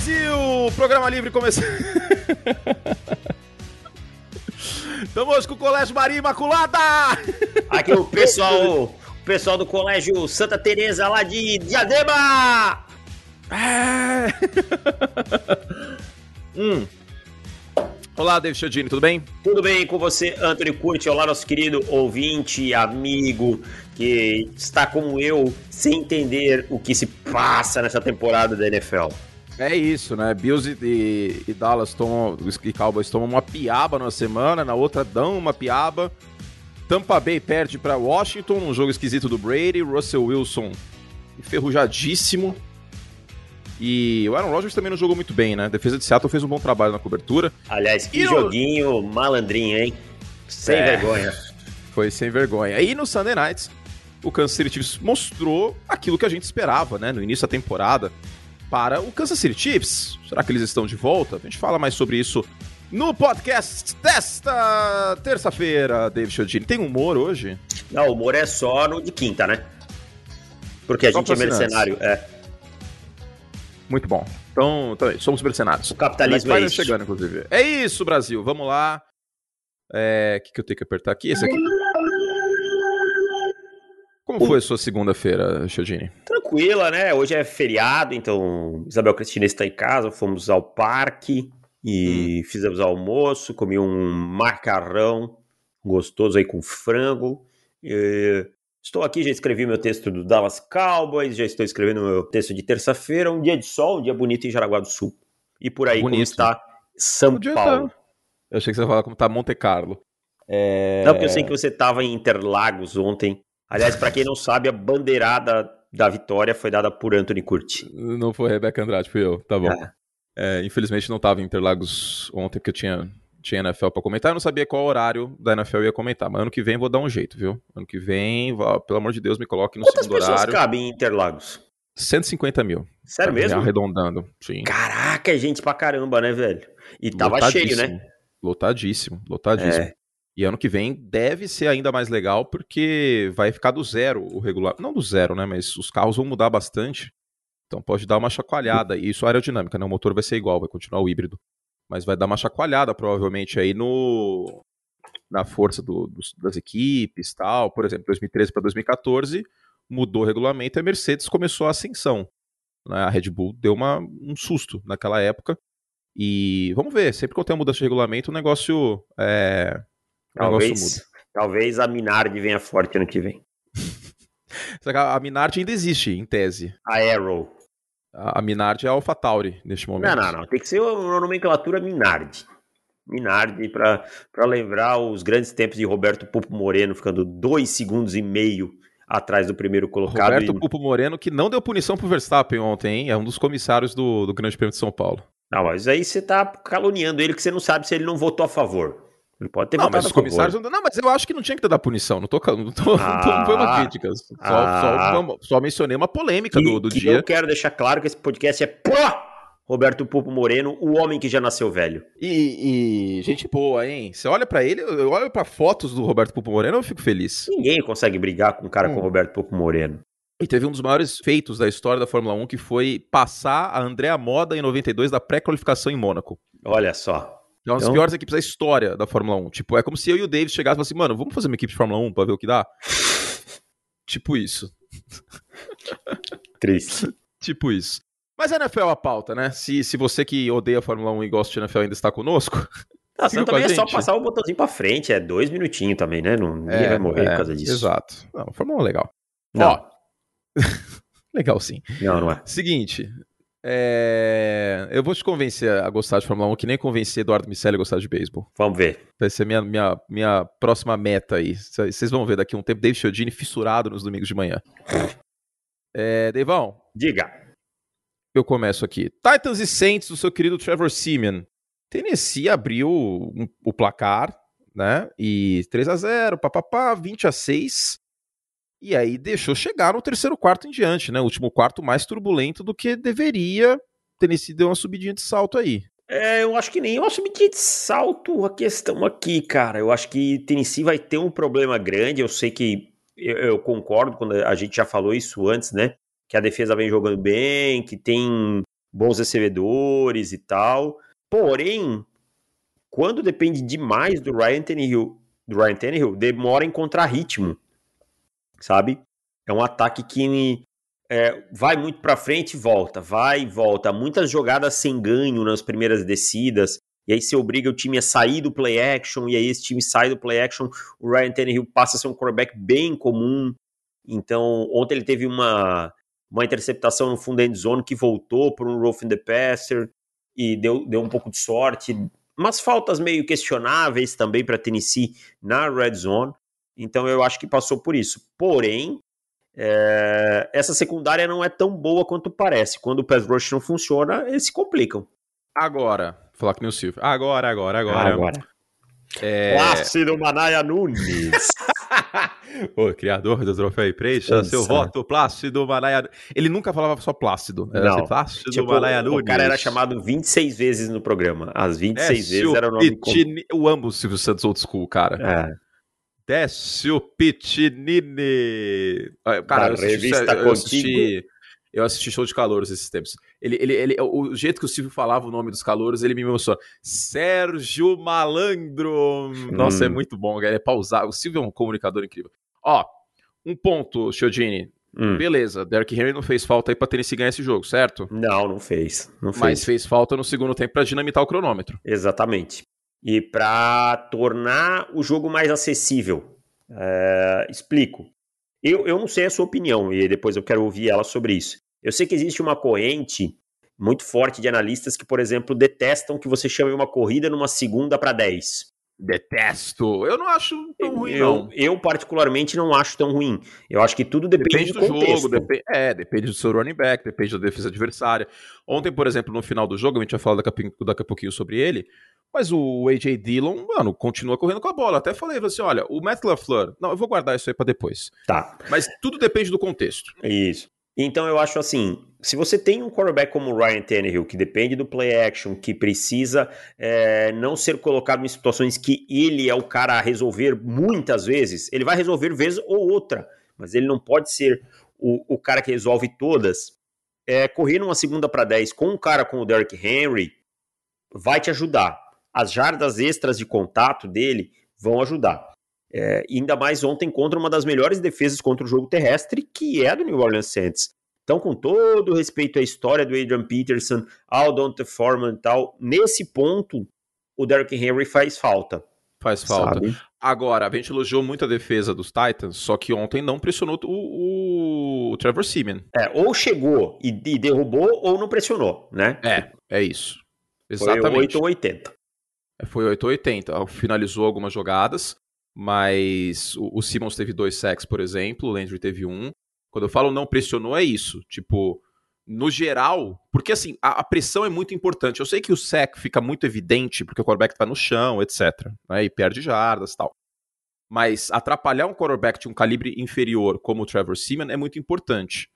Brasil! Programa livre começando. Estamos hoje com o Colégio Maria Imaculada! Aqui o pessoal, o pessoal do Colégio Santa Teresa lá de Diadema! É. hum. Olá, David Chiodini, tudo bem? Tudo bem com você, Anthony Curti? Olá, nosso querido ouvinte, amigo, que está como eu, sem entender o que se passa nessa temporada da NFL. É isso, né? Bills e, e Dallas tomam, e Cowboys tomam uma piaba na semana, na outra dão uma piaba. Tampa Bay perde para Washington, um jogo esquisito do Brady. Russell Wilson enferrujadíssimo. E o Aaron Rodgers também não jogou muito bem, né? A defesa de Seattle fez um bom trabalho na cobertura. Aliás, que e joguinho no... malandrinho, hein? Sem é, vergonha. Foi sem vergonha. E no Sunday Nights, o Kansas City Chiefs mostrou aquilo que a gente esperava, né? No início da temporada para o Kansas City Chiefs. Será que eles estão de volta? A gente fala mais sobre isso no podcast desta terça-feira, David Chodini. Tem humor hoje? Não, o humor é só no de quinta, né? Porque a só gente é mercenário, é. Muito bom. Então, então somos mercenários. O capitalismo é isso. chegando, inclusive. É isso, Brasil. Vamos lá. O é, que, que eu tenho que apertar aqui? Esse aqui. Como foi a sua segunda-feira, Chodini? Tranquila, né? Hoje é feriado, então Isabel Cristina está em casa, fomos ao parque e hum. fizemos almoço, comi um macarrão gostoso aí com frango. E Estou aqui, já escrevi meu texto do Dallas Cowboys, já estou escrevendo meu texto de terça-feira, um dia de sol, um dia bonito em Jaraguá do Sul. E por aí bonito. como está São Paulo. Tá. Eu achei que você ia falar como está Monte Carlo. É... Não, porque eu sei que você estava em Interlagos ontem. Aliás, para quem não sabe, a bandeirada da vitória foi dada por Anthony Curti. Não foi Rebeca Andrade, fui eu. Tá bom. É. É, infelizmente não estava em Interlagos ontem, porque eu tinha tinha NFL para comentar, eu não sabia qual horário da NFL eu ia comentar, mas ano que vem vou dar um jeito, viu? Ano que vem, pelo amor de Deus, me coloque no Quantas segundo horário. Quantas pessoas cabem em Interlagos? 150 mil. Sério mesmo? Arredondando, sim. Caraca, é gente pra caramba, né, velho? E tava cheio, né? Lotadíssimo, lotadíssimo. É. E ano que vem deve ser ainda mais legal, porque vai ficar do zero o regular. Não do zero, né? Mas os carros vão mudar bastante. Então pode dar uma chacoalhada. E isso é aerodinâmica, né? O motor vai ser igual, vai continuar o híbrido mas vai dar uma chacoalhada provavelmente aí no na força do, dos, das equipes tal. Por exemplo, 2013 para 2014 mudou o regulamento e a Mercedes começou a ascensão. Né? A Red Bull deu uma, um susto naquela época. E vamos ver, sempre que eu tenho mudança de regulamento, o negócio, é, talvez. Talvez a Minardi venha forte ano que vem. a Minardi ainda existe, em tese. A Arrow. A Minardi é a AlphaTauri neste momento. Não, não, não. Tem que ser uma nomenclatura Minardi. Minardi para lembrar os grandes tempos de Roberto Pupo Moreno ficando dois segundos e meio atrás do primeiro colocado. Roberto e... Pupo Moreno que não deu punição pro Verstappen ontem, hein? É um dos comissários do, do Grande Prêmio de São Paulo. Não, mas aí você tá caluniando ele que você não sabe se ele não votou a favor. Ele pode ter não, mas os comissários não, não, mas eu acho que não tinha que ter dar punição. Não tô, não, tô, ah, não foi uma crítica. Só, ah, só, só, mencionei uma polêmica que, do, do dia. Eu quero deixar claro que esse podcast é pró Roberto Pupo Moreno, o homem que já nasceu velho. E, e gente boa, hein? Você olha para ele, eu olho para fotos do Roberto Pupo Moreno, eu fico feliz. Ninguém consegue brigar com um cara hum. como Roberto Pupo Moreno. E teve um dos maiores feitos da história da Fórmula 1, que foi passar a Andrea Moda em 92 da pré-qualificação em Mônaco. Olha só. É uma das então... piores equipes da história da Fórmula 1. Tipo, é como se eu e o Davis chegássemos assim, mano, vamos fazer uma equipe de Fórmula 1 pra ver o que dá? tipo isso. Triste. tipo isso. Mas a NFL é a pauta, né? Se, se você que odeia a Fórmula 1 e gosta de NFL ainda está conosco. Ah, também é só passar o botãozinho pra frente, é dois minutinhos também, né? Não, ninguém é, vai morrer é, por causa disso. Exato. Não, Fórmula 1 é legal. Não. Ó, legal sim. Não, não é. Seguinte, é... Eu vou te convencer a gostar de Fórmula 1, que nem convencer Eduardo Miceli a gostar de beisebol. Vamos ver. Vai ser minha, minha, minha próxima meta aí. Vocês vão ver daqui a um tempo David Chiodini fissurado nos domingos de manhã. É, Deivão. Diga. Eu começo aqui. Titans e Saints do seu querido Trevor Simeon. Tennessee abriu um, o placar, né? E 3 a 0 papapá, 20 a 6 e aí deixou chegar no terceiro quarto em diante, né? O último quarto mais turbulento do que deveria. Tennessee deu uma subidinha de salto aí. É, eu acho que nem uma subidinha de salto a questão aqui, cara. Eu acho que Tennessee vai ter um problema grande. Eu sei que eu, eu concordo quando a gente já falou isso antes, né? Que a defesa vem jogando bem, que tem bons recebedores e tal. Porém, quando depende demais do Ryan Tannehill, do Ryan Tannehill demora encontrar ritmo, sabe? É um ataque que é, vai muito para frente e volta, vai e volta. Muitas jogadas sem ganho nas primeiras descidas. E aí você obriga o time a sair do play action, e aí esse time sai do play action, o Ryan Tannehill passa a ser um quarterback bem comum. Então, ontem ele teve uma, uma interceptação no fundo da end zone que voltou por um rough in the passer e deu, deu um pouco de sorte. Umas faltas meio questionáveis também para Tennessee na red zone. Então eu acho que passou por isso. Porém, é, essa secundária não é tão boa quanto parece. Quando o pass rush não funciona, eles se complicam. Agora, falar que nem o Silvio. Agora, agora, agora. Agora. É... Plácido Manaia Nunes. o criador do troféu e preencha seu voto Plácido Manaia. Ele nunca falava só Plácido. Era não. Plácido tipo, Manaia Nunes. O cara era chamado 26 vezes no programa. As 26 é, vezes era o nome Pitini... Eu amo o Silvio Santos Old School, cara. É. Décio Pitinini. Ah, cara, da eu assisti, revista eu assisti, eu assisti show de calouros esses tempos. Ele, ele, ele, o jeito que o Silvio falava o nome dos calouros, ele me emocionou. Sérgio Malandro. Nossa, é hum. é muito bom, cara. É pausar. O Silvio é um comunicador incrível. Ó, um ponto, Chiodini. Hum. Beleza, Derrick Henry não fez falta aí pra Tennessee ganhar esse jogo, certo? Não, não fez. Não fez. Mas fez falta no segundo tempo para dinamitar o cronômetro. Exatamente e para tornar o jogo mais acessível. É, explico. Eu, eu não sei a sua opinião e depois eu quero ouvir ela sobre isso. Eu sei que existe uma corrente muito forte de analistas que, por exemplo, detestam que você chame uma corrida numa segunda para 10. Detesto. Eu não acho tão ruim, eu, não. Eu, particularmente, não acho tão ruim. Eu acho que tudo depende, depende do, do jogo. Dep é, depende do seu running back, depende da defesa adversária. Ontem, por exemplo, no final do jogo, a gente vai falar daqui a, daqui a pouquinho sobre ele, mas o AJ Dillon, mano, continua correndo com a bola. Até falei assim: olha, o Matt LaFleur. Não, eu vou guardar isso aí para depois. Tá. Mas tudo depende do contexto. Isso. Então eu acho assim: se você tem um quarterback como o Ryan Tannehill, que depende do play action, que precisa é, não ser colocado em situações que ele é o cara a resolver muitas vezes, ele vai resolver vez ou outra, mas ele não pode ser o, o cara que resolve todas. É, correr numa segunda para 10 com um cara como o Derrick Henry vai te ajudar as jardas extras de contato dele vão ajudar. É, ainda mais ontem contra uma das melhores defesas contra o jogo terrestre, que é a do New Orleans Saints. Então, com todo respeito à história do Adrian Peterson, ao Dante Foreman e tal, nesse ponto, o Derrick Henry faz falta. Faz falta. Sabe? Agora, a gente elogiou muito a defesa dos Titans, só que ontem não pressionou o, o Trevor Simeon. É, ou chegou e, e, derrubou, ou não pressionou, né? É, é isso. Exatamente. Foi 8 ou 80. Foi 880. Finalizou algumas jogadas, mas o, o Simmons teve dois sacks, por exemplo, o Landry teve um. Quando eu falo não pressionou, é isso. Tipo, no geral, porque assim, a, a, pressão é muito importante. Eu sei que o sec fica muito evidente porque o quarterback tá no chão, etc. Né, e perde jardas tal. Mas atrapalhar um quarterback de um calibre inferior como o Trevor Seaman é muito importante.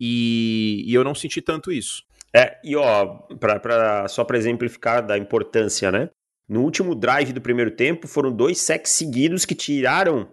E, e eu não senti tanto isso. É, e ó, pra, pra, só para exemplificar da importância, né? No último drive do primeiro tempo, foram dois sacks seguidos que tiraram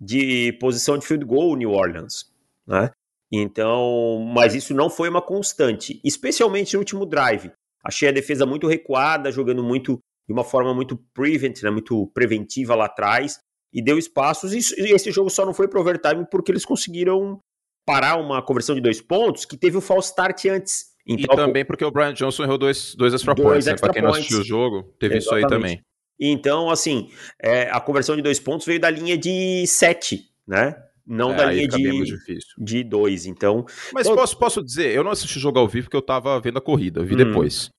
de posição de field goal New Orleans, né? Então, mas isso não foi uma constante, especialmente no último drive. Achei a defesa muito recuada, jogando muito de uma forma muito prevent, né, muito preventiva lá atrás, e deu espaços. E esse jogo só não foi pro overtime porque eles conseguiram parar uma conversão de dois pontos que teve o false start antes. Então, e também porque o Brian Johnson errou dois, dois extra dois points, né? extra né? Pra quem não assistiu o jogo, teve Exatamente. isso aí também. Então, assim, é, a conversão de dois pontos veio da linha de sete, né? Não é, da linha de, de dois, então... Mas eu... posso, posso dizer, eu não assisti o jogo ao vivo porque eu tava vendo a corrida, eu vi hum. depois.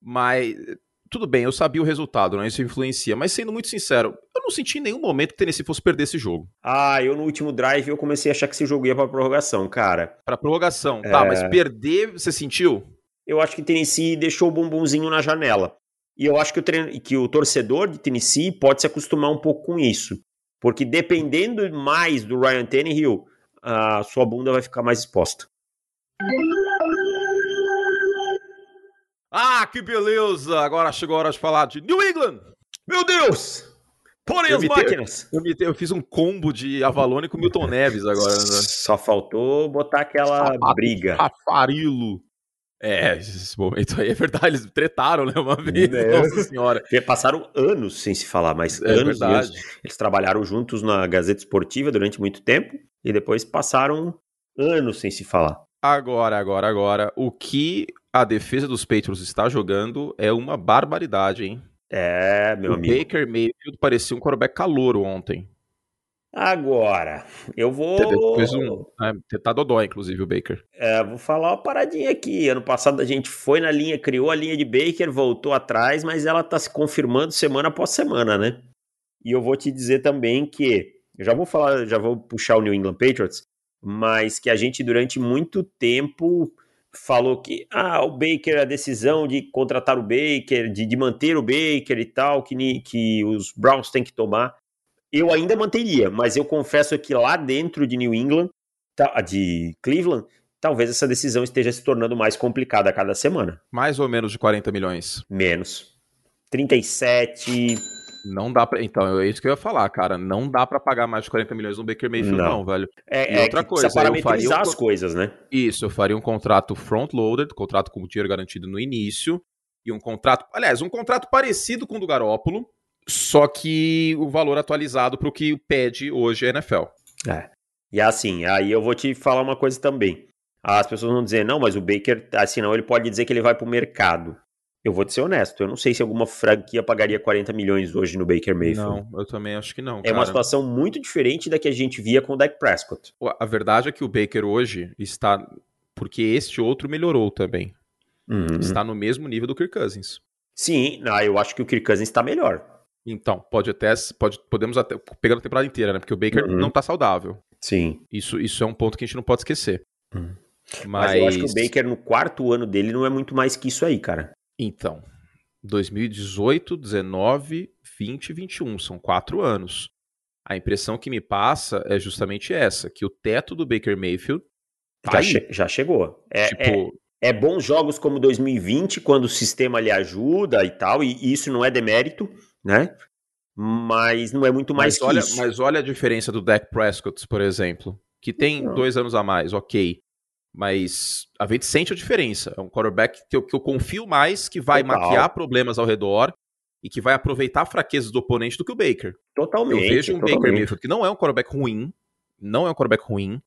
Mas tudo bem, eu sabia o resultado, né? Isso influencia. Mas sendo muito sincero, eu não senti em nenhum momento que o Tennessee fosse perder esse jogo. Ah, eu no último drive eu comecei a achar que esse jogo ia pra prorrogação, cara. Pra prorrogação, tá, é... tá, mas perder, você sentiu? Eu acho que Tennessee deixou o bumbumzinho na janela. E eu acho que o, treino, que o torcedor de Tennessee pode se acostumar um pouco com isso. Porque dependendo mais do Ryan Tannehill, a sua bunda vai ficar mais exposta. Ah, que beleza! Agora chegou a hora de falar de New England! Meu Deus! Porém as máquinas! Eu, eu, fiz um combo de Avalone com Milton Neves agora. Né? Só faltou botar aquela Sapato briga. Rafarilo. É, esse momento aí é verdade, eles tretaram, né, uma vez, é. nossa senhora. Passaram anos sem se falar, mas é anos, verdade. anos. Eles trabalharam juntos na Gazeta Esportiva durante muito tempo e depois passaram anos sem se falar. Agora, agora, agora, o que a defesa dos Patriots está jogando é uma barbaridade, hein? É, meu o amigo. O Baker Mayfield parecia um quarterback calouro ontem. Agora, eu vou. Depois um. É, tá dodó, inclusive, o Baker. É, vou falar uma paradinha aqui. Ano passado a gente foi na linha, criou a linha de Baker, voltou atrás, mas ela tá se confirmando semana após semana, né? E eu vou te dizer também que. Eu já vou falar, já vou puxar o New England Patriots, mas que a gente durante muito tempo falou que ah, o Baker, a decisão de contratar o Baker, de, de manter o Baker e tal, que, que os Browns têm que tomar eu ainda manteria, mas eu confesso que lá dentro de New England, de Cleveland, talvez essa decisão esteja se tornando mais complicada a cada semana. Mais ou menos de 40 milhões. Menos. 37. Não dá pra. Então, é isso que eu ia falar, cara. Não dá para pagar mais de 40 milhões no Baker Mayfield, não, não velho. É, e é outra coisa. parametrizar um... as coisas, né? Isso, eu faria um contrato front-loaded, contrato com dinheiro garantido no início. E um contrato. Aliás, um contrato parecido com o do Garópolo, só que o valor atualizado para o que pede hoje a NFL. É. E assim, aí eu vou te falar uma coisa também. As pessoas vão dizer, não, mas o Baker, assim, não, ele pode dizer que ele vai para o mercado. Eu vou te ser honesto, eu não sei se alguma franquia pagaria 40 milhões hoje no Baker Mayfield. Não, eu também acho que não. É cara. uma situação muito diferente da que a gente via com o Dak Prescott. A verdade é que o Baker hoje está. Porque este outro melhorou também. Uhum. Está no mesmo nível do Kirk Cousins. Sim, ah, eu acho que o Kirk Cousins está melhor. Então, pode até. Pode, podemos até. Pegando a temporada inteira, né? Porque o Baker uhum. não tá saudável. Sim. Isso, isso é um ponto que a gente não pode esquecer. Uhum. Mas... Mas eu acho que o Baker, no quarto ano dele, não é muito mais que isso aí, cara. Então. 2018, 19, 20 e 21. São quatro anos. A impressão que me passa é justamente essa: que o teto do Baker Mayfield. Tá já, che já, chegou. É, tipo, é, é bons jogos como 2020, quando o sistema lhe ajuda e tal, e isso não é demérito né? Mas não é muito mais mas olha, isso. Mas olha a diferença do Dak Prescott, por exemplo, que tem não. dois anos a mais, ok. Mas a gente sente a diferença. É um quarterback que eu, que eu confio mais, que vai Total. maquiar problemas ao redor e que vai aproveitar fraquezas do oponente do que o Baker. Totalmente. Eu vejo um totalmente. Baker Mayfield que não é um quarterback ruim, não é um quarterback ruim,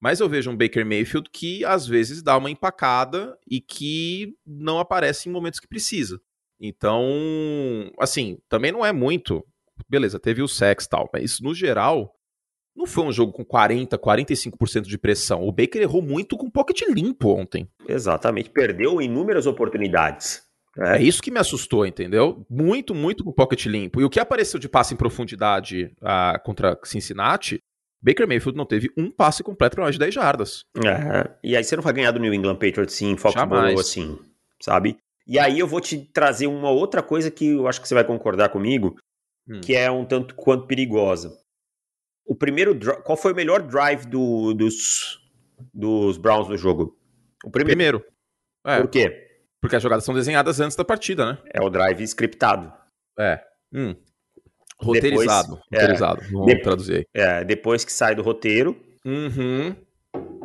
mas eu vejo um Baker Mayfield que às vezes dá uma empacada e que não aparece em momentos que precisa. Então, assim, também não é muito. Beleza, teve o sex e tal, mas no geral, não foi um jogo com 40, 45% de pressão. O Baker errou muito com pocket limpo ontem. Exatamente, perdeu inúmeras oportunidades. É. é isso que me assustou, entendeu? Muito, muito com pocket limpo. E o que apareceu de passe em profundidade uh, contra Cincinnati, Baker Mayfield não teve um passe completo para mais de 10 jardas. É, e aí você não vai ganhar do New England Patriots sim, Foxborough assim, sabe? E aí eu vou te trazer uma outra coisa que eu acho que você vai concordar comigo, hum. que é um tanto quanto perigosa. O primeiro, qual foi o melhor drive do, dos, dos Browns no jogo? O primeiro. primeiro. É, Por quê? Porque as jogadas são desenhadas antes da partida, né? É o drive scriptado. É. Hum. Roteirizado. Depois, roteirizado. É, Vamos de, traduzir aí. É, depois que sai do roteiro, uhum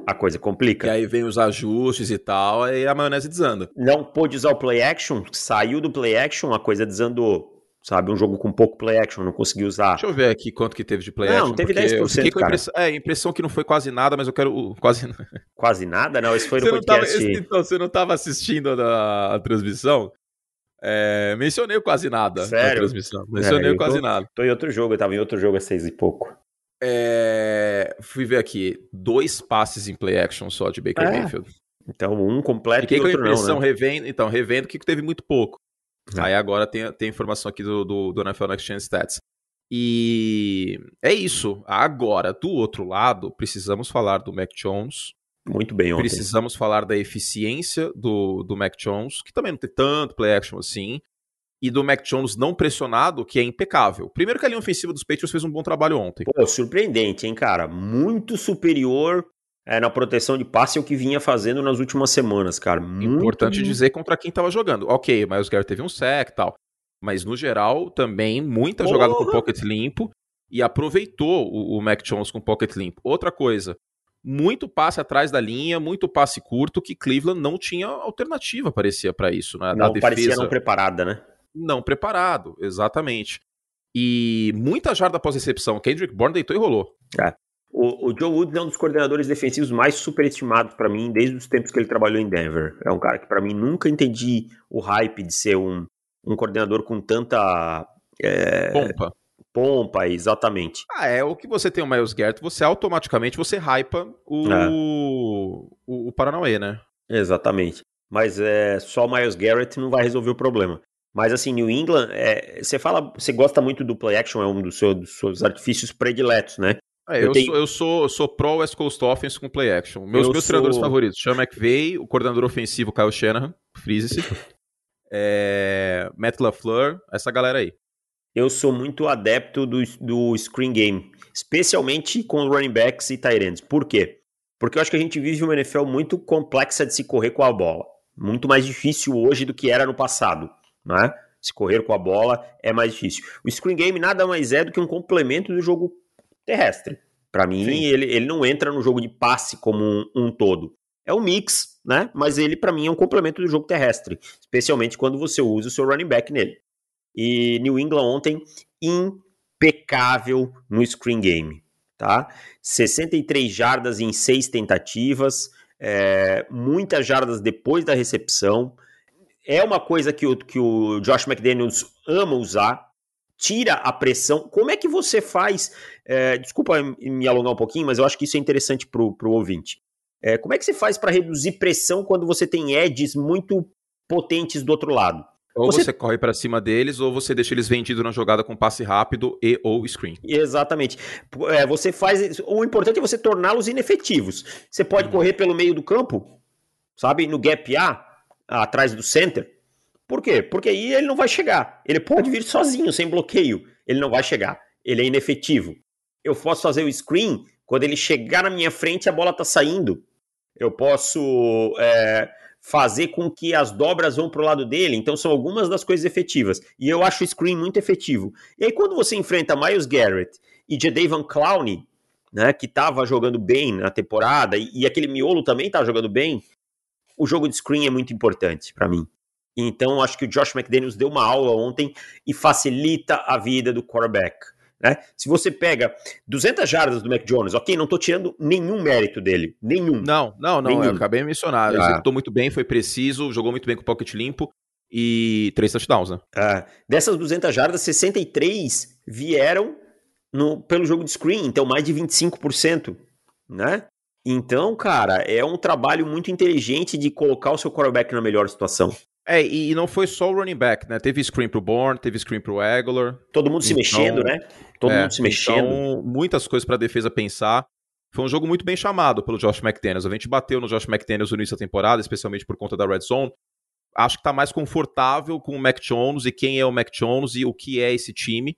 a coisa complica. E aí vem os ajustes e tal, aí a maionese desanda. Não pôde usar o play action, saiu do play action, a coisa desandou. Sabe, um jogo com pouco play action, não consegui usar. Deixa eu ver aqui quanto que teve de play não, action. Não, teve 10%, com a impressão, é, impressão que não foi quase nada, mas eu quero quase... Quase nada? Não, esse foi no você podcast. Não tava, esse, então, você não estava assistindo a, a transmissão? É, mencionei quase nada Sério? na transmissão. Mencionei é, quase tô, nada. Tô em outro jogo, eu tava em outro jogo a seis e pouco. É... Fui ver aqui, dois passes em play action só de Baker é. Mayfield. Então, um completo Fiquei e outro com a impressão, não, né? revendo, então, revendo que teve muito pouco. É. Aí agora tem, tem informação aqui do, do, do NFL Next Gen Stats. E é isso. Agora, do outro lado, precisamos falar do Mac Jones. Muito bem ontem. Precisamos falar da eficiência do, do Mac Jones, que também não tem tanto play action assim e do Mac Jones não pressionado, que é impecável. Primeiro que a linha ofensiva dos Patriots fez um bom trabalho ontem. Pô, surpreendente, hein, cara? Muito superior é, na proteção de passe ao que vinha fazendo nas últimas semanas, cara. Muito... Importante dizer contra quem tava jogando. Ok, mas o Garrett teve um sec e tal. Mas no geral, também muita jogada com pocket limpo e aproveitou o, o Mac Jones com pocket limpo. Outra coisa, muito passe atrás da linha, muito passe curto, que Cleveland não tinha alternativa, parecia, para isso. Né? Não, defesa, parecia não preparada, né? Não preparado, exatamente. E muita jarda após recepção. Kendrick Bourne deitou e rolou. É. O, o, Joe Woods é um dos coordenadores defensivos mais superestimados para mim desde os tempos que ele trabalhou em Denver. É um cara que para mim nunca entendi o hype de ser um, um coordenador com tanta é, pompa. Pompa, exatamente. Ah, é o que você tem o Miles Garrett, você automaticamente você hypa o, é. o, o Paranauê, né? Exatamente. Mas é, só o Miles Garrett não vai resolver o problema. Mas assim, New England, é, você fala, você gosta muito do play action, é um dos seus, dos seus artifícios prediletos, né? É, eu, eu, tenho... sou, eu, sou, eu sou pro West Coast Offense com play action. Meus, meus sou... treinadores favoritos: Sean McVay, o coordenador ofensivo Kyle Shanahan, frise-se. é, Matt LaFleur, essa galera aí. Eu sou muito adepto do, do screen game, especialmente com running backs e tight ends. Por quê? Porque eu acho que a gente vive uma NFL muito complexa de se correr com a bola. Muito mais difícil hoje do que era no passado, né? Se correr com a bola é mais difícil. O screen game nada mais é do que um complemento do jogo terrestre. Para mim, ele, ele não entra no jogo de passe como um, um todo. É um mix, né? Mas ele, para mim, é um complemento do jogo terrestre, especialmente quando você usa o seu running back nele. E New England ontem, impecável no screen game, tá? 63 jardas em 6 tentativas, é, muitas jardas depois da recepção. É uma coisa que o, que o Josh McDaniels ama usar, tira a pressão. Como é que você faz? É, desculpa me alongar um pouquinho, mas eu acho que isso é interessante para o ouvinte. É, como é que você faz para reduzir pressão quando você tem edges muito potentes do outro lado? Ou você, você corre para cima deles, ou você deixa eles vendidos na jogada com passe rápido e ou screen. Exatamente. É, você faz. O importante é você torná-los inefetivos. Você pode hum. correr pelo meio do campo, sabe? No gap A, atrás do center por quê? Porque aí ele não vai chegar. Ele pode vir sozinho, sem bloqueio. Ele não vai chegar. Ele é inefetivo. Eu posso fazer o screen quando ele chegar na minha frente a bola está saindo. Eu posso é, fazer com que as dobras vão para o lado dele. Então são algumas das coisas efetivas. E eu acho o screen muito efetivo. E aí quando você enfrenta Miles Garrett e Jadavion Clowney, né, que estava jogando bem na temporada, e, e aquele miolo também estava jogando bem, o jogo de screen é muito importante para mim. Então, acho que o Josh McDaniels deu uma aula ontem e facilita a vida do quarterback. Né? Se você pega 200 jardas do Mac Jones, ok, não estou tirando nenhum mérito dele, nenhum. Não, não, não, nenhum. eu acabei de mencionar. Ah. Executou muito bem, foi preciso, jogou muito bem com o pocket limpo e três touchdowns, né? Ah, dessas 200 jardas, 63 vieram no, pelo jogo de screen, então mais de 25%, né? Então, cara, é um trabalho muito inteligente de colocar o seu quarterback na melhor situação. É, e não foi só o running back, né? Teve screen pro Bourne, teve screen pro Aguilar. Todo mundo se então, mexendo, né? Todo é, mundo se mexendo. Então, muitas coisas para a defesa pensar. Foi um jogo muito bem chamado pelo Josh McDaniels. A gente bateu no Josh McDaniels no início da temporada, especialmente por conta da Red Zone. Acho que tá mais confortável com o Mac Jones e quem é o Mac Jones e o que é esse time.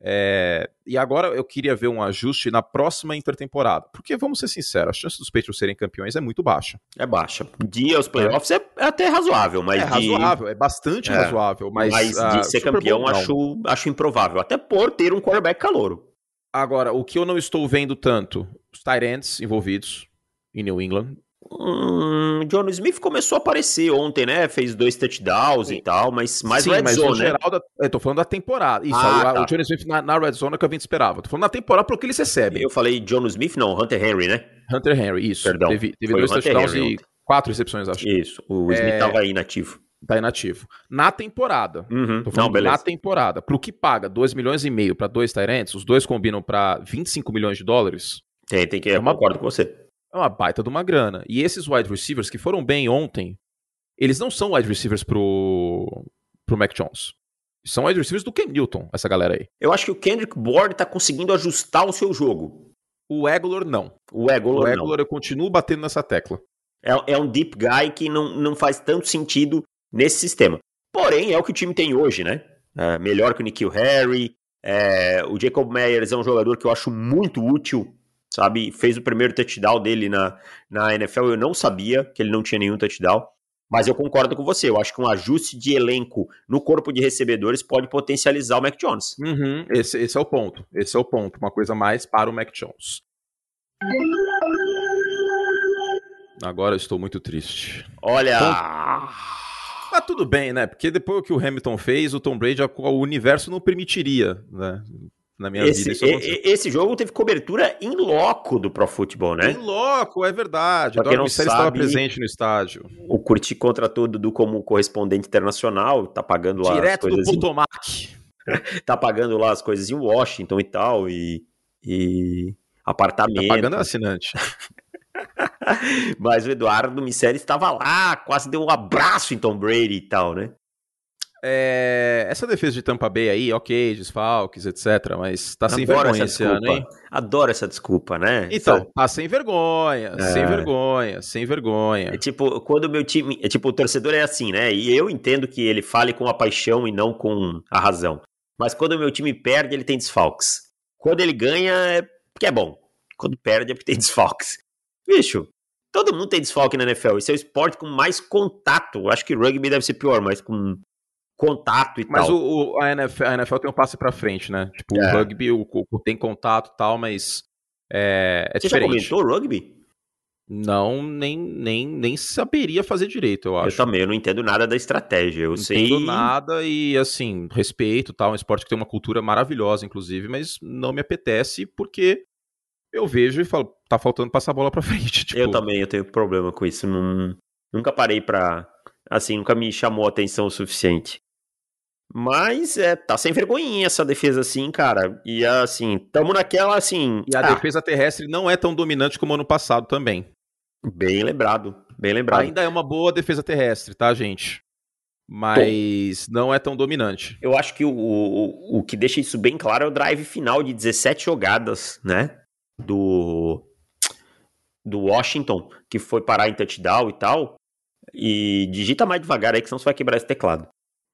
É, e agora eu queria ver um ajuste na próxima intertemporada. Porque, vamos ser sinceros, a chance dos Patriots serem campeões é muito baixa. É baixa. De aos playoffs é, é até razoável, mas. É de... razoável, é bastante é, razoável. Mas, mas de uh, ser campeão Bowl, acho, acho improvável. Até por ter um quarterback calouro. Agora, o que eu não estou vendo tanto, os Tyrants envolvidos em New England, Hum, John Smith começou a aparecer ontem, né? Fez dois touchdowns Sim. e tal, mas mais Sim, red mas zone, no né? geral da, eu tô falando da temporada. Isso, ah, o, tá. o John Smith na, na, red zone é que a gente esperava. Tô falando da temporada pelo que eles recebem. Eu falei John Smith, não, Hunter Henry, né? Hunter Henry, isso. Perdão. Teve, teve dois touchdowns e quatro recepções, acho. Isso, o Smith é... tava inativo. Tá inativo. Na temporada. Uhum. Tô falando não, beleza. na temporada. Pro que paga 2 milhões e meio para dois Tyrants, os dois combinam para 25 milhões de dólares. Tem, tem que. É uma... Eu concordo com você é uma baita de uma grana. E esses wide receivers que foram bem ontem, eles não são wide receivers pro, pro Mac Jones. São wide receivers do Ken Newton, essa galera aí. Eu acho que o Kendrick Bourne tá conseguindo ajustar o seu jogo. O Egolor não. O Egolor, o Egolor eu continuo batendo nessa tecla. É, é um deep guy que não, não faz tanto sentido nesse sistema. Porém, é o que o time tem hoje, né? É melhor que o Nikhil Harry. É, o Jacob Meyers é um jogador que eu acho muito útil sabe? Fez o primeiro touchdown dele na, na NFL. Eu não sabia que ele não tinha nenhum touchdown. Mas eu concordo com você. Eu acho que um ajuste de elenco no corpo de recebedores pode potencializar o Mac Jones. Uhum, esse, esse é o ponto. Esse é o ponto. Uma coisa mais para o Mac Jones. Agora eu estou muito triste. Olha. Ah, tudo bem, né? Porque depois que o Hamilton fez, o Tom Brady, o universo não permitiria, né? Na minha esse, vida. esse jogo teve cobertura em loco do Pro Football, né? Em loco, é verdade. O não sabe, estava presente no estádio. O Curti contratou Dudu como correspondente internacional, tá pagando lá Direto as coisas. Direto do Potomac. Em... tá pagando lá as coisas em Washington e tal, e, e apartamento. Tá pagando assinante. Mas o Eduardo Miceli estava lá, quase deu um abraço em Tom Brady e tal, né? É, essa defesa de Tampa Bay aí, ok, desfalques, etc, mas tá sem vergonha esse ano, hein? Adoro essa desculpa, né? Então, tá sem vergonha, é. sem vergonha, sem vergonha. É tipo, quando o meu time, é tipo, o torcedor é assim, né? E eu entendo que ele fale com a paixão e não com a razão. Mas quando o meu time perde, ele tem desfalques. Quando ele ganha, é porque é bom. Quando perde, é porque tem desfalques. Bicho, todo mundo tem desfalque na NFL. Esse é o esporte com mais contato. Acho que rugby deve ser pior, mas com contato e mas tal. Mas o, a, NFL, a NFL tem um passe para frente, né? Tipo, é. o rugby o, o, tem contato e tal, mas é, é Você diferente. já comentou rugby? Não, nem, nem, nem saberia fazer direito, eu acho. Eu também, eu não entendo nada da estratégia. Eu não sei. entendo nada e, assim, respeito tal. É um esporte que tem uma cultura maravilhosa, inclusive, mas não me apetece porque eu vejo e falo, tá faltando passar a bola pra frente. Tipo... Eu também, eu tenho problema com isso. Não, nunca parei pra. Assim, nunca me chamou a atenção o suficiente. Mas é, tá sem vergonhinha essa defesa assim, cara. E assim, tamo naquela assim. E a ah, defesa terrestre não é tão dominante como ano passado também. Bem lembrado, bem lembrado. Ainda é uma boa defesa terrestre, tá, gente? Mas Tom. não é tão dominante. Eu acho que o, o, o que deixa isso bem claro é o drive final de 17 jogadas, né? Do, do Washington, que foi parar em touchdown e tal. E digita mais devagar aí, que senão você vai quebrar esse teclado.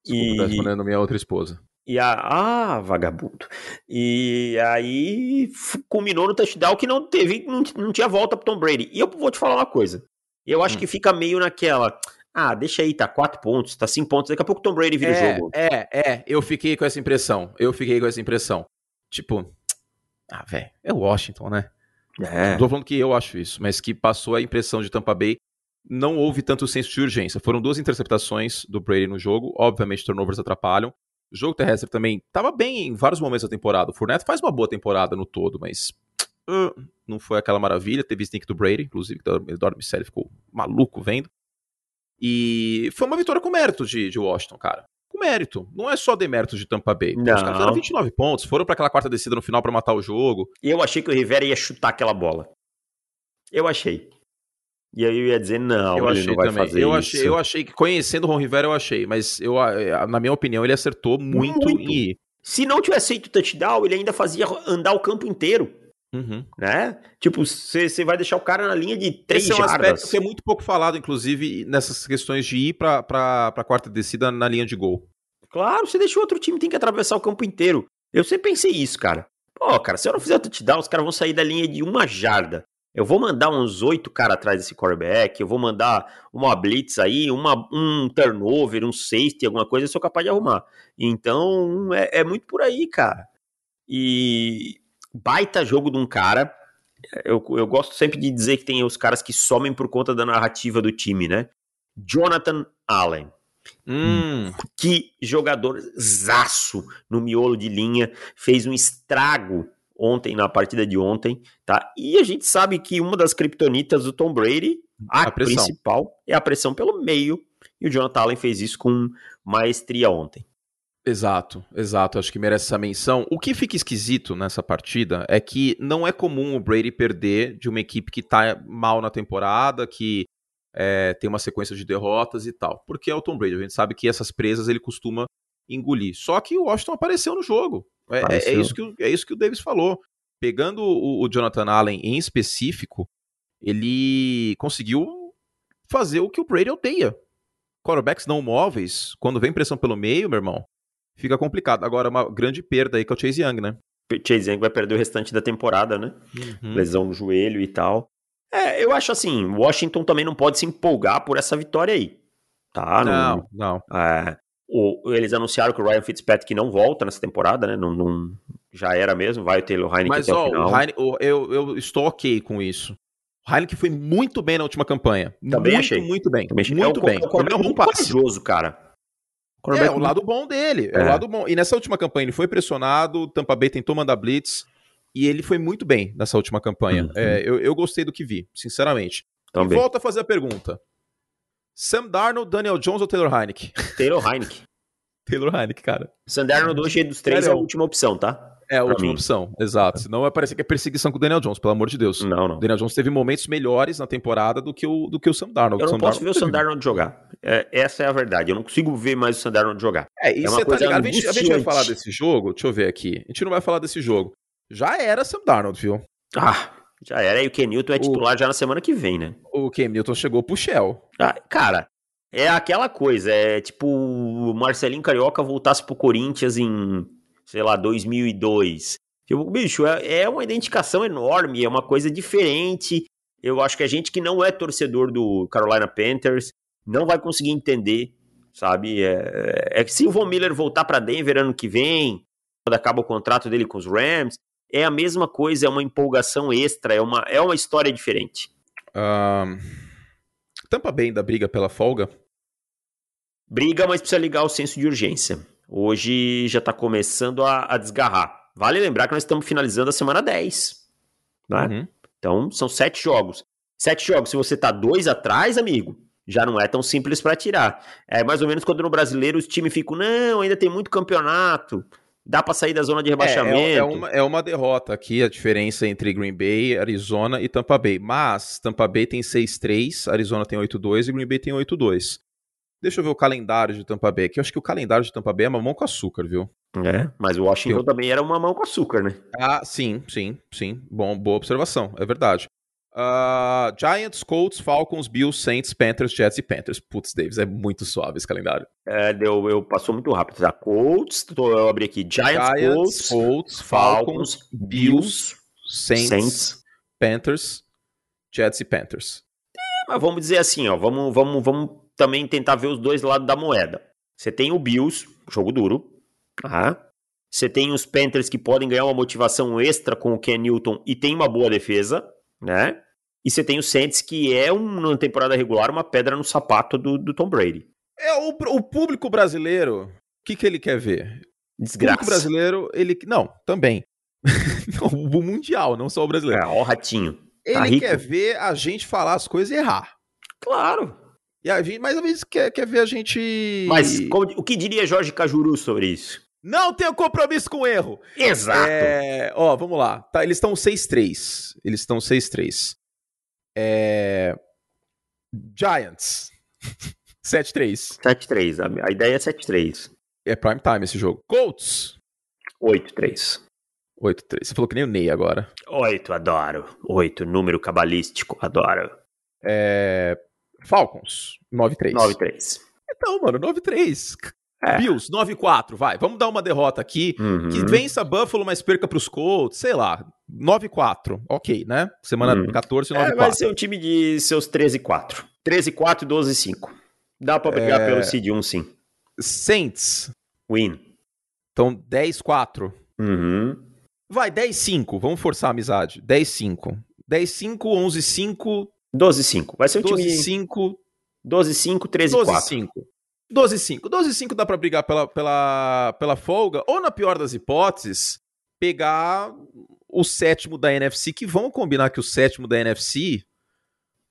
Desculpa, e... tá respondendo minha outra esposa. E a... Ah, vagabundo. E aí culminou no touchdown que não teve, não, não tinha volta pro Tom Brady. E eu vou te falar uma coisa. Eu acho hum. que fica meio naquela. Ah, deixa aí, tá quatro pontos, tá cinco pontos, daqui a pouco o Tom Brady vira é, o jogo. É, é, eu fiquei com essa impressão. Eu fiquei com essa impressão. Tipo, ah, velho, é Washington, né? É. Não tô falando que eu acho isso, mas que passou a impressão de Tampa Bay não houve tanto senso de urgência. Foram duas interceptações do Brady no jogo, obviamente turnovers atrapalham. O jogo terrestre também estava bem em vários momentos da temporada. O Fournette faz uma boa temporada no todo, mas uh, não foi aquela maravilha. Teve sneak do Brady, inclusive, que o Dorme Série ficou maluco vendo. E foi uma vitória com mérito de, de Washington, cara. Com mérito. Não é só demérito de Tampa Bay. Não. Os caras fizeram 29 pontos, foram para aquela quarta descida no final para matar o jogo. E eu achei que o Rivera ia chutar aquela bola. Eu achei. E aí eu ia dizer, não, eu ele não vai também. fazer eu isso. Achei, eu achei que, conhecendo o Ron Rivera, eu achei, mas eu, na minha opinião, ele acertou muito, muito. em ir. Se não tivesse feito touchdown, ele ainda fazia andar o campo inteiro. Uhum. Né? Tipo, você vai deixar o cara na linha de três Esse jardas. é um aspecto que é muito pouco falado, inclusive, nessas questões de ir pra, pra, pra quarta descida na linha de gol. Claro, você deixa o outro time, tem que atravessar o campo inteiro. Eu sempre pensei isso, cara. Pô, cara, se eu não fizer touchdown, os caras vão sair da linha de uma jarda. Eu vou mandar uns oito caras atrás desse quarterback, eu vou mandar uma blitz aí, uma, um turnover, um safety, alguma coisa, eu sou capaz de arrumar. Então, é, é muito por aí, cara. E baita jogo de um cara. Eu, eu gosto sempre de dizer que tem os caras que somem por conta da narrativa do time, né? Jonathan Allen. Hum. Que jogador zaço no miolo de linha, fez um estrago ontem, na partida de ontem, tá? E a gente sabe que uma das criptonitas do Tom Brady, a, a principal, é a pressão pelo meio, e o Jonathan Allen fez isso com maestria ontem. Exato, exato. Acho que merece essa menção. O que fica esquisito nessa partida é que não é comum o Brady perder de uma equipe que tá mal na temporada, que é, tem uma sequência de derrotas e tal. Porque é o Tom Brady. A gente sabe que essas presas ele costuma engolir. Só que o Washington apareceu no jogo. É, é, é, isso que, é isso que o Davis falou. Pegando o, o Jonathan Allen em específico, ele conseguiu fazer o que o Brady odeia. Quarterbacks não móveis, quando vem pressão pelo meio, meu irmão, fica complicado. Agora, uma grande perda aí que é o Chase Young, né? Chase Young vai perder o restante da temporada, né? Uhum. Lesão no joelho e tal. É, eu acho assim, Washington também não pode se empolgar por essa vitória aí. Tá? Não, não. não. É, o, eles anunciaram que o Ryan Fitzpatrick não volta nessa temporada, né? Não, não já era mesmo, vai o Taylor Heineken Mas, até ó, o final. Eu, eu estou ok com isso. O Heineken foi muito bem na última campanha. Também muito, achei. muito bem. Também achei. Muito é bem. É Ele é um corajoso, cara. É, o lado bom dele. É. É. o lado bom. E nessa última campanha ele foi pressionado, o Tampa Bay tentou mandar blitz e ele foi muito bem nessa última campanha. Uhum. É, eu, eu gostei do que vi, sinceramente. Também. E volto a fazer a pergunta. Sam Darnold, Daniel Jones ou Taylor Heineken? Taylor Heineken. Taylor Heineken, cara. Sandarno hoje dos três é a última opção, tá? É a Pra última mim. opção, exato. Senão vai parecer que é perseguição com o Daniel Jones, pelo amor de Deus. Não, O não. Daniel Jones teve momentos melhores na temporada do que o, do que o Sam Darnold. Eu O não Sam posso ver o Darnold teve- Sandarno jogar. É, essa é a verdade. Eu não consigo ver mais o Sandarno jogar. É, e É uma você tá coisa ligado? A gente, a gente vai falar desse jogo, deixa eu ver aqui. A gente não vai falar desse jogo. Já era Sam Darnold, viu? Ah, já era. E o Ken Newton é O- titular já na semana que vem, né? O Newton chegou pro Shell. Ah, cara, é aquela coisa. É tipo o Marcelinho Carioca voltasse pro Corinthians em, sei lá, 2002. Tipo, bicho, é, é uma identificação enorme. É uma coisa diferente. Eu acho que a gente que não é torcedor do Carolina Panthers não vai conseguir entender, sabe? É, é que se o Von Miller voltar pra Denver ano que vem, quando acaba o contrato dele com os Rams, é a mesma coisa, é uma empolgação extra, é uma, é uma história diferente. Tampa Bay ainda briga pela folga. Briga, mas precisa ligar o senso de urgência. Hoje já tá começando a, a desgarrar. Vale lembrar que nós estamos finalizando a semana 10. Né? Uhum. Então, são sete jogos. Sete jogos, se você tá dois atrás, amigo, já não é tão simples para tirar. É mais ou menos quando no brasileiro os times ficam, não, ainda tem muito campeonato, dá para sair da zona de É, rebaixamento. é, é uma, é uma derrota aqui, a diferença entre Green Bay, Arizona e Tampa Bay. Mas Tampa Bay tem 6-3, Arizona tem 8-2 e Green Bay tem 8-2. Deixa eu ver o calendário de Tampa Bay, que eu acho que o calendário de Tampa Bay é mamão com açúcar, viu? É, mas o Washington também era uma mão com açúcar, né? Ah, sim, sim, sim. Bom, boa observação, é verdade. Ah, Giants, Colts, Falcons, Bills, Saints, Panthers, Jets e Panthers. Putz, Davis, é muito suave esse calendário. É, deu, eu, passou muito rápido. Tá? Colts, tô, eu abri aqui, Giants, Giants, Colts, Colts, Falcons, Falcons, Bills, Saints, Saints. Panthers, Jets e Panthers. Mas vamos dizer assim, ó, vamos, vamos, vamos também tentar ver os dois lados da moeda. Você tem o Bills, jogo duro. tá? Você tem os Panthers que podem ganhar uma motivação extra com o Ken Newton e tem uma boa defesa, né? E você tem o Saints que é um, na temporada regular uma pedra no sapato do, do Tom Brady. É o, o público brasileiro, o que, que ele quer ver? O público Desgraça. brasileiro, ele. Não, também. o mundial, não só o brasileiro. É, ó o ratinho. ele tá rico. quer ver a gente falar as coisas e errar. Claro. E a gente, mas às vezes quer, quer ver a gente. Mas como- o que diria Jorge Cajuru sobre isso? Não tenho compromisso com o erro. Exato. É, ó, vamos lá. Tá, eles estão 6-3. Eles estão 6-3. É, Giants. 7-3. 7-3. A, a ideia é 7-3. É prime time esse jogo. Colts. 8-3. 8-3. Você falou que nem o Ney agora. 8, adoro. 8, número cabalístico, adoro. É, Falcons. 9-3. 9-3. Então, mano, 9-3. É. Bills, 9-4. Vai, vamos dar uma derrota aqui. Uhum. Que vença Buffalo, mas perca pros Colts. Sei lá. 9-4. Ok, né? Semana Hum. 14, É, 9-4. vai ser um time de seus 13-4. 13-4 e 12-5. Dá pra brigar É. pelo Seed 1, sim. Saints. Win. Então, 10-4. Uhum. Vai, 10-5. Vamos forçar a amizade. 10-5. 10-5, 11-5, 12-5. Vai ser um time 12-5, 12-5, 13-4. 12-5. 12-5. 12-5 dá pra brigar pela, pela, pela folga, ou na pior das hipóteses, pegar o sétimo da NFC, que vão combinar que o sétimo da NFC.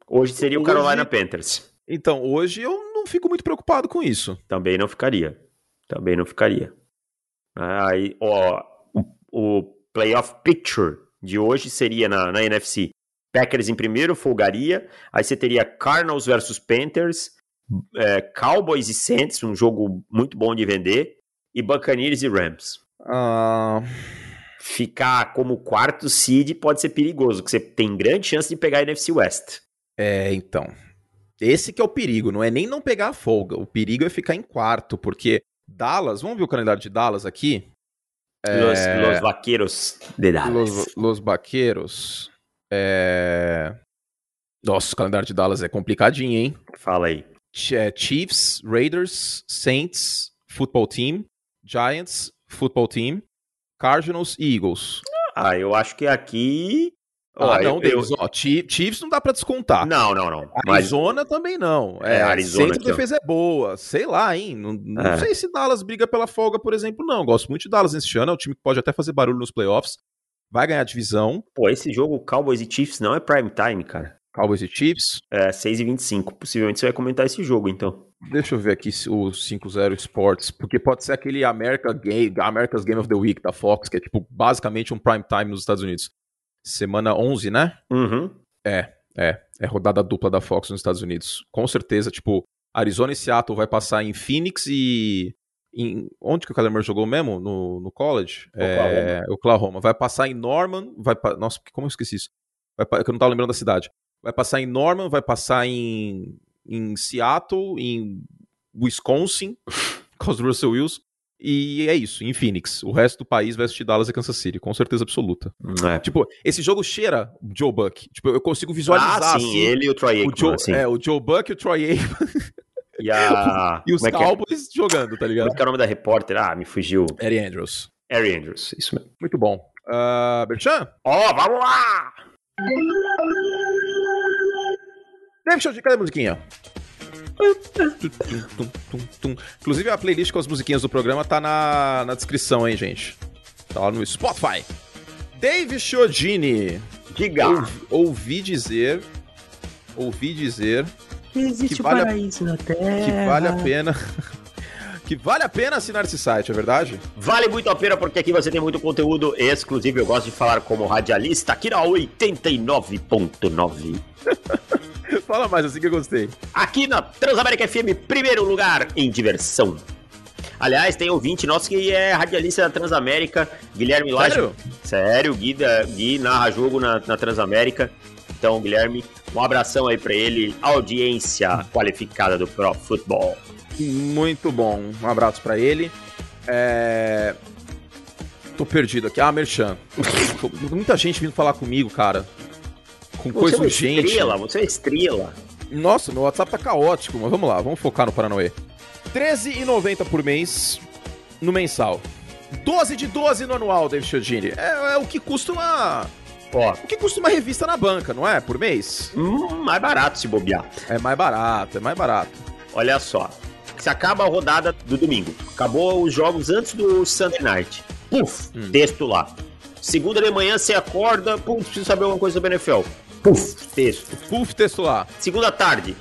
Hoje seria o Carolina Panthers. Então, hoje eu não fico muito preocupado com isso. Também não ficaria. Também não ficaria. Aí, ó, o, o playoff picture de hoje seria na, na NFC. Packers em primeiro, folgaria. Aí você teria Cardinals versus Panthers, é, Cowboys e Saints, um jogo muito bom de vender, e Buccaneers e Rams. Ah, Ficar como quarto seed pode ser perigoso, porque você tem grande chance de pegar a NFC West. é, então. Esse que é o perigo, não é nem não pegar a folga. O perigo é ficar em quarto, porque Dallas, vamos ver o calendário de Dallas aqui? Los, los Vaqueros de Dallas. Los, Los Vaqueros. É... Nossa, o calendário de Dallas é complicadinho, hein? Fala aí. É, Chiefs, Raiders, Saints, Football Team, Giants, Football Team, Cardinals e Eagles. Ah, eu acho que aqui Ah, não, Davis. Ó, Chiefs não dá pra descontar. Não, não, não. Arizona mas... também não. É, é Arizona. Sempre defesa é boa. Sei lá, hein? Não, não é. sei se Dallas briga pela folga, por exemplo, não. Gosto muito de Dallas nesse ano. É um time que pode até fazer barulho nos playoffs. Vai ganhar a divisão. Pô, esse jogo Cowboys e Chiefs não é prime time, cara. Cowboys e Chiefs? É, 6 e 25. Possivelmente você vai comentar esse jogo, então. Deixa eu ver aqui o 5-0 Sports, porque pode ser aquele America Game, America's Game of the Week da Fox, que é tipo basicamente um prime time nos Estados Unidos. Semana 11, né? Uhum. É, é. É rodada dupla da Fox nos Estados Unidos. Com certeza, tipo, Arizona e Seattle vai passar em Phoenix e. Em, onde que o Kyler jogou mesmo? No, no college? Oklahoma. É, Oklahoma. Vai passar em Norman. Vai pa... Nossa, como eu esqueci isso? Vai. Eu não tava lembrando da cidade. Vai passar em Norman, vai passar em em Seattle, em Wisconsin, com os Russell Wilson. E é isso, em Phoenix. O resto do país vai assistir Dallas e Kansas City, com certeza absoluta. É. Tipo, esse jogo cheira Joe Buck. Tipo, eu consigo visualizar. Ah, sim, assim, ele e o Troy Aikman. O Joe, assim. É, o Joe Buck e o Troy Aikman. E, a... e os é, é? Cowboys é? jogando, tá ligado? Como é que é o nome da repórter? Ah, me fugiu. Harry Andrews. Harry Andrews, isso mesmo. Muito bom. Uh, Berchan? Ó, oh, vamos lá! David, cadê a musiquinha? Inclusive a playlist com as musiquinhas do programa tá na, na descrição, hein, gente? Tá lá no Spotify. Dave Chiodini. Diga. Ouvi, ouvi dizer. Ouvi dizer. Que existe que vale paraíso a, na Terra. Que vale a pena. que vale a pena assinar esse site, é verdade? Vale muito a pena porque aqui você tem muito conteúdo exclusivo. Eu gosto de falar como radialista aqui na 89.9. Fala mais, assim que eu gostei. Aqui na Transamérica FM, primeiro lugar em diversão. Aliás, tem ouvinte nosso que é radialista da Transamérica, Guilherme Laje. Sério? Sério, Gui, Gui narra jogo na, na Transamérica. Então, Guilherme, um abração aí para ele, audiência qualificada do Pro Futebol. Muito bom, um abraço para ele. É... Tô perdido aqui. Ah, Merchan. Muita gente vindo falar comigo, cara com você coisa é urgente. Estrela, você é estrela. Nossa, meu WhatsApp tá caótico, mas vamos lá, vamos focar no Paranauê. R$13,90 por mês no mensal. 12 de 12 no anual, David Chiodini. É, é, o que custa uma. Ó. O que custa uma revista na banca, não é? Por mês? Hum, mais barato se bobear. É mais barato, é mais barato. Olha só. Se acaba a rodada do domingo. Acabou os jogos antes do Sunday Night. Puf, hum. texto lá. Segunda de manhã você acorda, pum, preciso saber alguma coisa sobre NFL. Puf, texto. Puf, texto lá. Segunda tarde,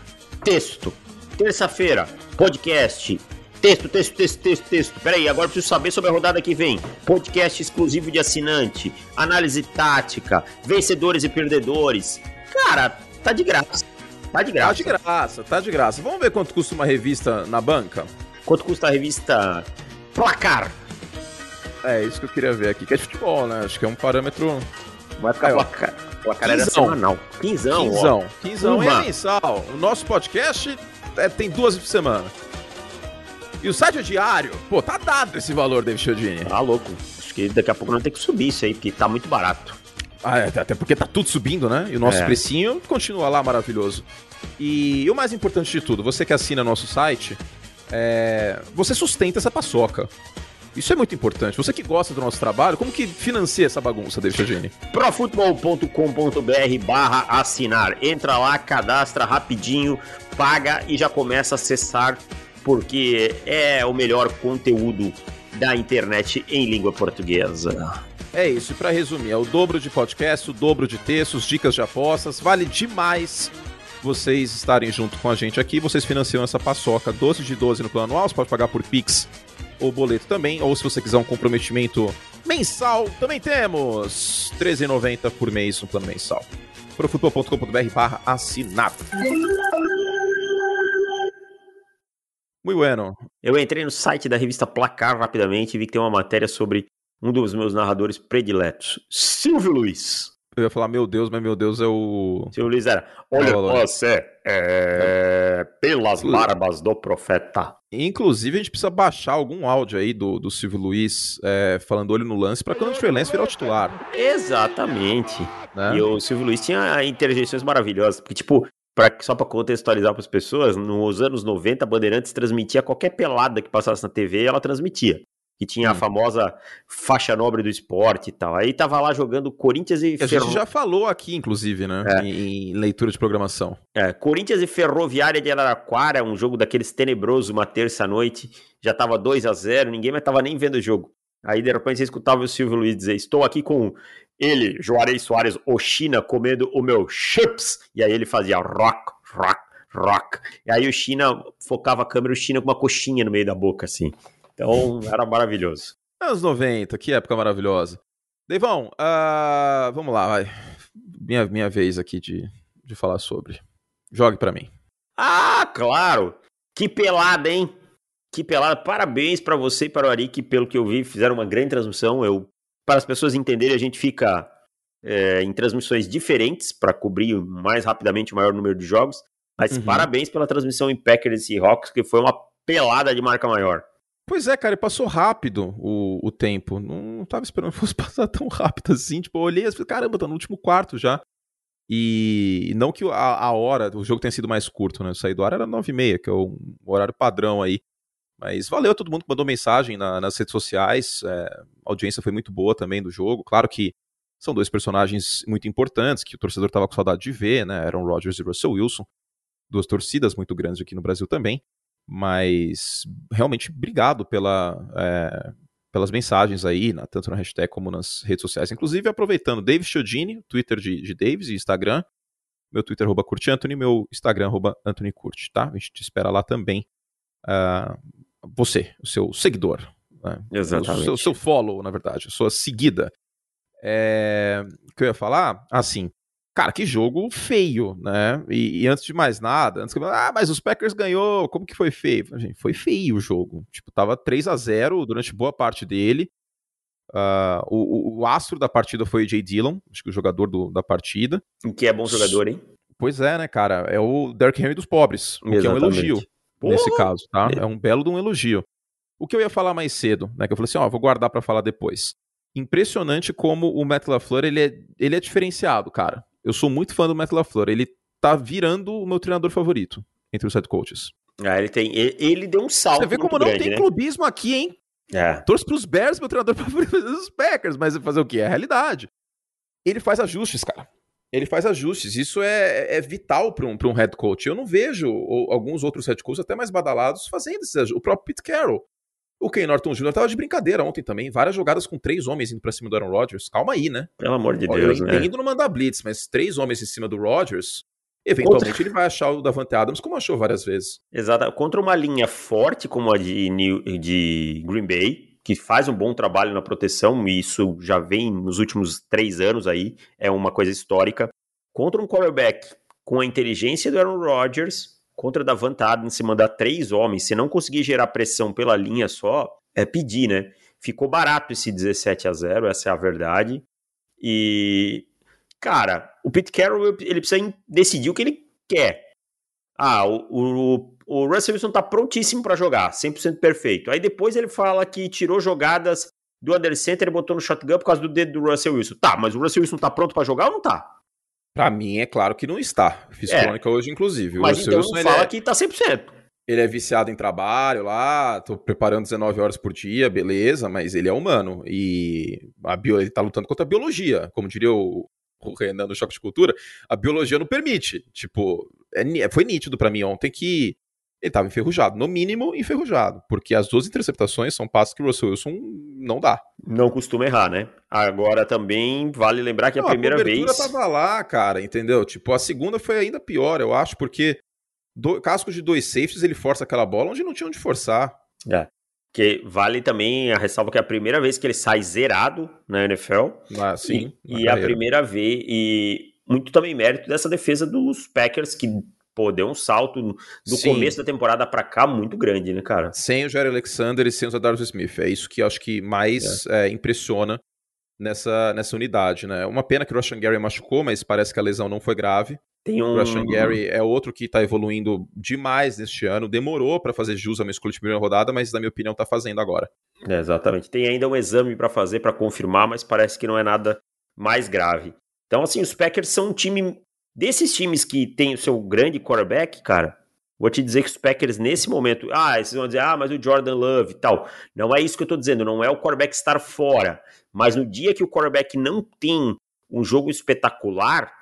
texto. Terça-feira, podcast. Texto, texto, texto, texto, texto. Peraí, agora preciso saber sobre a rodada que vem. Podcast exclusivo de assinante, análise tática, vencedores e perdedores. Cara, tá de graça. Tá de graça. Tá de graça, tá de graça. Vamos ver quanto custa uma revista na banca? Quanto custa a revista Placar? É, isso que eu queria ver aqui, que é de futebol, né? Acho que é um parâmetro. Vai ficar placar. Placar era semanal. Quinzão. Quinzão. Ó. Quinzão é mensal. O nosso podcast é, tem duas por semana. E o site é diário. Pô, tá dado esse valor, David Chiodini. Tá louco. Acho que daqui a pouco não tem que subir isso aí, porque tá muito barato. Ah, é, até porque tá tudo subindo, né? E o nosso é. precinho continua lá maravilhoso. E, e, o mais importante de tudo, você que assina nosso site, é, você sustenta essa paçoca. Isso é muito importante. Você que gosta do nosso trabalho, como que financia essa bagunça, David Chiodini? profutbol.com.br barra assinar. Entra lá, cadastra rapidinho, paga e já começa a acessar, porque é o melhor conteúdo da internet em língua portuguesa. É isso, e para resumir, é o dobro de podcast, o dobro de textos, dicas de apostas, vale demais vocês estarem junto com a gente aqui, vocês financiam essa paçoca 12 de 12 no plano anual, você pode pagar por Pix o boleto também, ou se você quiser um comprometimento mensal, também temos R$13,90 por mês no plano mensal. profutbol.com.br barra assinar. Muito bueno. Eu entrei no site da revista Placar rapidamente e vi que tem uma matéria sobre um dos meus narradores prediletos, Silvio Luiz. Eu ia falar, meu Deus, mas meu Deus é o. Silvio Luiz era. Olha, você é. Pelas barbas do profeta. Inclusive, a gente precisa baixar algum áudio aí do, do Silvio Luiz é, falando olho no lance para quando o Trey Lance virar o titular. Exatamente. Né? E o Silvio Luiz tinha interjeições maravilhosas, porque, tipo, pra, só para contextualizar para as pessoas, nos anos 90, a Bandeirantes transmitia qualquer pelada que passasse na TV, ela transmitia. Que tinha hum. a famosa faixa nobre do esporte e tal. Aí tava lá jogando Corinthians e Ferroviária. A gente já falou aqui, inclusive, né? É. Em, em, leitura de programação. É, Corinthians e Ferroviária de Araraquara, um jogo daqueles tenebrosos, uma terça-noite. Já tava 2 a 0 ninguém mais tava nem vendo o jogo. Aí, de repente, você escutava o Silvio Luiz dizer: Estou aqui com ele, Juarez Soares Oshina, comendo o meu chips. E aí ele fazia rock, rock, rock. E aí o China focava a câmera, o China com uma coxinha no meio da boca, assim. Então, era maravilhoso. Anos 90, que época maravilhosa. Deivão, uh, vamos lá, vai. Minha, minha vez aqui de, de falar sobre. Jogue para mim. Ah, claro! Que pelada, hein? Que pelada. Parabéns para você e para o Ari, que pelo que eu vi, fizeram uma grande transmissão. Eu, para as pessoas entenderem, a gente fica é, em transmissões diferentes para cobrir mais rapidamente o maior número de jogos. Mas uhum. parabéns pela transmissão em Packers e Hawks, que foi uma pelada de marca maior. Pois é, cara, passou rápido o, o tempo. Não, tava esperando que fosse passar tão rápido assim. Tipo, eu olhei e falei, caramba, tá no último quarto já. E não que a, a hora, o jogo tenha sido mais curto, né? Eu saí do ar era 9h30, que é o, horário padrão aí. Mas valeu a todo mundo que mandou mensagem na, nas redes sociais. É, a audiência foi muito boa também do jogo. Claro que são dois personagens muito importantes que o torcedor tava com saudade de ver, né? Aaron Rodgers e Russell Wilson. Duas torcidas muito grandes aqui no Brasil também. Mas realmente obrigado pela, é, pelas mensagens aí, na, tanto na hashtag como nas redes sociais. Inclusive, aproveitando, David Chiodini, Twitter de, de Davis e Instagram. Meu Twitter, arroba Curte Anthony, meu Instagram, arroba Anthony Curte, tá? A gente te espera lá também. Uh, você, o seu seguidor. Né? Exatamente. O seu, seu follow, na verdade, a sua seguida. É... O que eu ia falar? Assim, Cara, que jogo feio, né? E, e, antes de mais nada, antes que ah, mas os Packers ganhou, como que foi feio? Gente, foi feio o jogo. Tipo, tava 3 a 0 durante boa parte dele. Uh, o, o, astro da partida foi o Jay Dillon, acho que o jogador do, da partida. Que é bom jogador, hein? Pois é, né, cara? É o Derrick Henry dos pobres, o que é um elogio Porra! nesse caso, tá? É. é um belo de um elogio. O que eu ia falar mais cedo, né? Que eu falei assim, ó, vou guardar para falar depois. Impressionante como o Matt LaFleur, ele é, ele é diferenciado, cara. Eu sou muito fã do Matt LaFleur. Ele tá virando o meu treinador favorito entre os head coaches. Ah, ele tem. Ele, ele deu um salto. Você vê como não grande, tem né? clubismo aqui, hein? É. Torço pros Bears, meu treinador favorito dos Packers, mas fazer o quê? É a realidade. Ele faz ajustes, cara. Ele faz ajustes. Isso é, é vital para um, um head coach. Eu não vejo alguns outros head coaches até mais badalados fazendo esses ajustes. O próprio Pete Carroll. O Ken Norton Jr. tava de brincadeira ontem também. Várias jogadas com três homens indo pra cima do Aaron Rodgers. Calma aí, né? Pelo amor de Deus, eu né? entendo não mandar blitz, mas três homens em cima do Rodgers, eventualmente Contra... ele vai achar o Davante Adams como achou várias vezes. Exato. Contra uma linha forte como a de, New... de Green Bay, que faz um bom trabalho na proteção, e isso já vem nos últimos três anos aí, é uma coisa histórica. Contra um quarterback com a inteligência do Aaron Rodgers, contra Davante Adams, se mandar três homens, se não conseguir gerar pressão pela linha só, é pedir, né? Ficou barato esse 17 a 0 essa é a verdade. E, cara, o Pete Carroll, ele precisa decidir o que ele quer. Ah, o, o, o Russell Wilson tá prontíssimo para jogar, 100% perfeito. Aí depois ele fala que tirou jogadas do under center e botou no shotgun por causa do dedo do Russell Wilson. Tá, mas o Russell Wilson tá pronto para jogar ou não tá? Pra mim, é claro que não está. Fiz é. crônica hoje, inclusive. Mas o então Wilson, fala é... que tá 100%. Ele é viciado em trabalho lá, tô preparando 19 horas por dia, beleza, mas ele é humano. E a bio, ele tá lutando contra a biologia. Como diria o, o Renan no Choque de Cultura, a biologia não permite. Tipo, é, foi nítido para mim ontem que ele estava enferrujado, no mínimo enferrujado, porque as duas interceptações são passos que o Russell Wilson não dá. Não costuma errar, né? Agora também vale lembrar que não, a primeira a vez. A tava lá, cara, entendeu? Tipo, a segunda foi ainda pior, eu acho, porque do... cascos de dois safeties ele força aquela bola onde não tinha onde forçar. É. Que vale também a ressalva que é a primeira vez que ele sai zerado na NFL. Ah, sim. E, e a primeira vez, e muito também mérito dessa defesa dos Packers, que pô, deu um salto do Sim. começo da temporada para cá muito grande, né, cara? Sem o Jerry Alexander e sem o Zadarius Smith. É isso que acho que mais é. É, impressiona nessa, nessa unidade, né? Uma pena que o Russian Gary machucou, mas parece que a lesão não foi grave. Tem um... O Russian Gary é outro que tá evoluindo demais neste ano. Demorou para fazer jus a uma escolha de primeira rodada, mas na minha opinião tá fazendo agora. É, exatamente. Tem ainda um exame para fazer para confirmar, mas parece que não é nada mais grave. Então, assim, os Packers são um time Desses times que tem o seu grande quarterback, cara, Vou te dizer que os Packers, nesse momento, ah, vocês vão dizer, ah, mas o Jordan Love e tal. Não é isso que eu tô dizendo, não é o quarterback estar fora. Mas no dia que o quarterback não tem um jogo espetacular.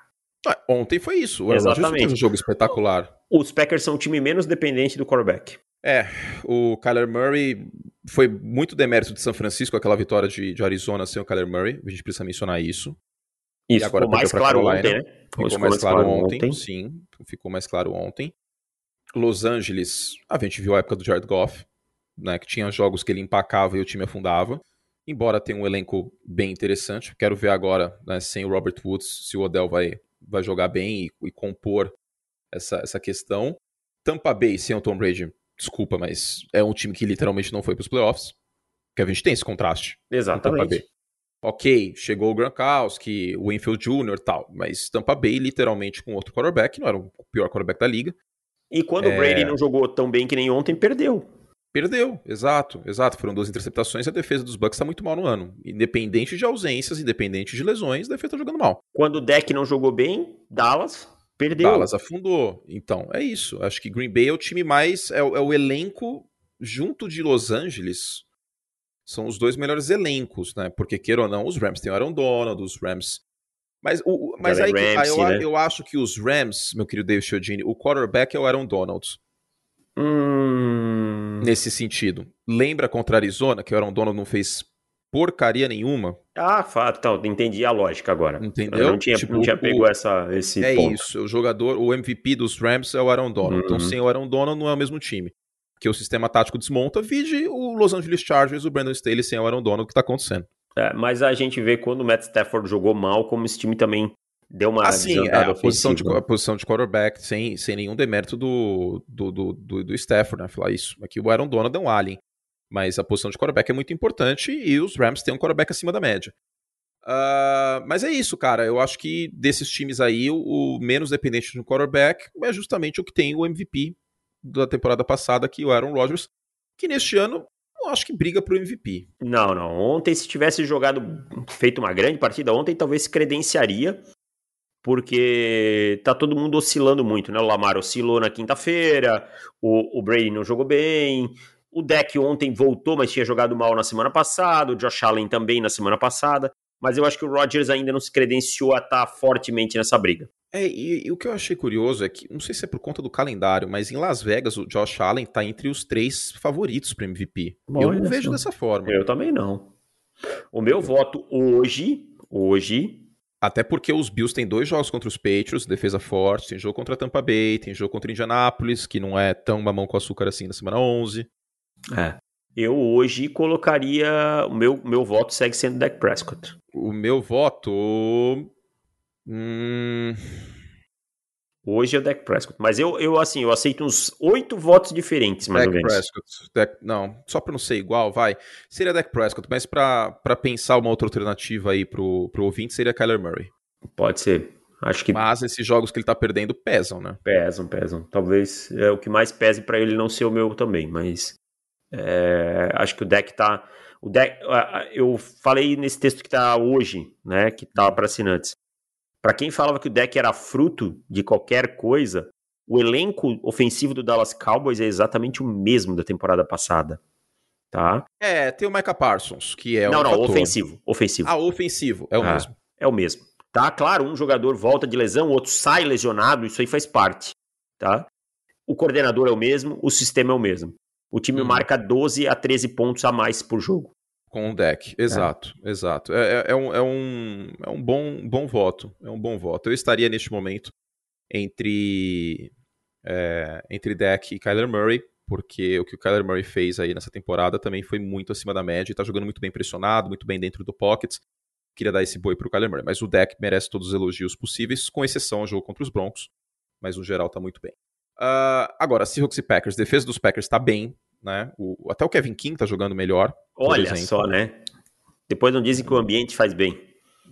Ah, ontem foi isso. O Exatamente. teve um jogo espetacular. Os Packers são o time menos dependente do quarterback. É, o Kyler Murray foi muito demérito de São Francisco, aquela vitória de, de Arizona sem o Kyler Murray. A gente precisa mencionar isso. Isso, e agora ficou mais claro Carolina. ontem, né? Ficou, ficou mais, mais claro, claro ontem, ontem, sim. Ficou mais claro ontem. Los Angeles, a gente viu a época do Jared Goff, né, que tinha jogos que ele empacava e o time afundava. Embora tenha um elenco bem interessante, quero ver agora, né, sem o Robert Woods, se o Odell vai, vai jogar bem e, e compor essa, essa questão. Tampa Bay sem o Tom Brady, desculpa, mas é um time que literalmente não foi para os playoffs. Que a gente tem esse contraste. Exatamente. Ok, chegou o Gronkowski, o Winfield Jr. tal, mas Tampa Bay literalmente com outro quarterback, não era o pior quarterback da liga. E quando é... o Brady não jogou tão bem que nem ontem, perdeu. Perdeu, exato, exato. Foram duas interceptações e a defesa dos Bucks está muito mal no ano. Independente de ausências, independente de lesões, a defesa está jogando mal. Quando o deck não jogou bem, Dallas perdeu. Dallas afundou. Então, é isso. Acho que Green Bay é o time mais. É, é o elenco, junto de Los Angeles, são os dois melhores elencos, né? Porque, queira ou não, os Rams têm o Aaron Donald, os Rams mas, o, mas aí, Ramsey, eu, né? eu acho que os Rams, meu querido David Chiodini, o quarterback é o Aaron Donald. Hum... Nesse sentido. Lembra contra a Arizona, que o Aaron Donald não fez porcaria nenhuma? Ah, fato, então, entendi a lógica agora. Entendeu? Eu não tinha, tipo, não tinha pego o, essa, esse É ponto. isso, o jogador, o MVP dos Rams é o Aaron Donald. Então, uhum. Então, sem o Aaron Donald, não é o mesmo time. Porque o sistema tático desmonta, vide o Los Angeles Chargers, o Brandon Staley sem o Aaron Donald, o que está acontecendo. É, mas a gente vê quando o Matt Stafford jogou mal, como esse time também deu uma assim, é, a posição de a posição de quarterback sem, sem nenhum demérito do do, do, do, do Stafford, né? Falar isso. Aqui o Aaron Donald é um alien, mas a posição de quarterback é muito importante e os Rams têm um quarterback acima da média. Uh, mas é isso, cara. Eu acho que desses times aí, o, o menos dependente do quarterback é justamente o que tem o MVP da temporada passada, que o Aaron Rodgers, que neste ano eu acho que briga pro MVP. Não, não. Ontem, se tivesse jogado, feito uma grande partida ontem, talvez se credenciaria, porque tá todo mundo oscilando muito, né? O Lamar oscilou na quinta-feira, o, o Brady não jogou bem, o deck ontem voltou, mas tinha jogado mal na semana passada, o Josh Allen também na semana passada, mas eu acho que o Rodgers ainda não se credenciou a estar tá fortemente nessa briga. É, e, e, o que eu achei curioso é que, não sei se é por conta do calendário, mas em Las Vegas o Josh Allen está entre os três favoritos para MVP. Bom, eu não vejo dessa forma. Eu também não. O meu voto hoje, hoje. Até porque os Bills têm dois jogos contra os Patriots, defesa forte, tem jogo contra a Tampa Bay, tem jogo contra Indianapolis, que não é tão mamão com açúcar assim na semana 11. É. Eu hoje colocaria. O meu, meu voto segue sendo Dak Prescott. O meu voto Hum... Hoje é o Dak Prescott. Mas eu, eu assim, eu aceito uns oito votos diferentes, mais Dak ou menos. Prescott. Dak, não, só para não ser igual, vai. Seria Dak Prescott, mas para pensar uma outra alternativa aí pro, pro ouvinte, seria Kyler Murray. Pode ser. Acho que... Mas esses jogos que ele tá perdendo pesam, né? Pesam, pesam. Talvez é o que mais pese para ele não ser o meu também, mas é, acho que o deck tá. O deck, eu falei nesse texto que tá hoje, né? Que tá para assinantes. Para quem falava que o deck era fruto de qualquer coisa, o elenco ofensivo do Dallas Cowboys é exatamente o mesmo da temporada passada. Tá? É, tem o Micah Parsons, que é Não, um não, fator. ofensivo, ofensivo. Ah, ofensivo, é o ah, mesmo. É o mesmo. Tá? Claro, um jogador volta de lesão, o outro sai lesionado, isso aí faz parte, tá? O coordenador é o mesmo, o sistema é o mesmo. O time hum. marca 12 a 13 pontos a mais por jogo. Com o deck, exato, é. exato. É, é, é, um, é, um, é um bom, bom voto, é um bom voto. Eu estaria neste momento entre, é, entre deck e Kyler Murray, porque o que o Kyler Murray fez aí nessa temporada também foi muito acima da média e tá jogando muito bem pressionado, muito bem dentro do pocket. Queria dar esse boi pro Kyler Murray, mas o deck merece todos os elogios possíveis, com exceção ao jogo contra os Broncos, mas no geral tá muito bem. Uh, agora, Seahawks e Packers, defesa dos Packers tá bem, né? O, até o Kevin King tá jogando melhor. Olha só, né? Depois não dizem que o ambiente faz bem.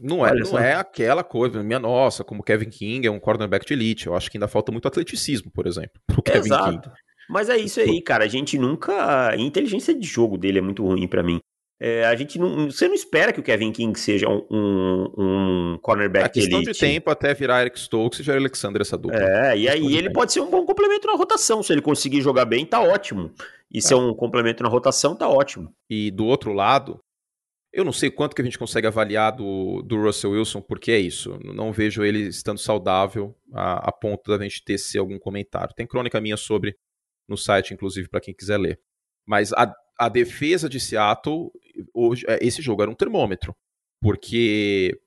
Não é, não é aquela coisa, minha nossa, como Kevin King é um cornerback de elite. Eu acho que ainda falta muito atleticismo, por exemplo, pro Kevin Exato. King. Mas é isso aí, cara. A gente nunca. A inteligência de jogo dele é muito ruim para mim. É, a gente não, você não espera que o Kevin King seja um, um, um cornerback é questão elite. de tempo até virar Eric Stokes e Jair Alexander essa dupla. É, e aí ele pode ser um bom complemento na rotação. Se ele conseguir jogar bem, tá ótimo. E é. ser um complemento na rotação, tá ótimo. E do outro lado, eu não sei quanto que a gente consegue avaliar do, do Russell Wilson, porque é isso. Não vejo ele estando saudável a, a ponto da gente tecer algum comentário. Tem crônica minha sobre no site, inclusive, para quem quiser ler. Mas a, a defesa de Seattle, hoje, é, esse jogo era um termômetro. Porque,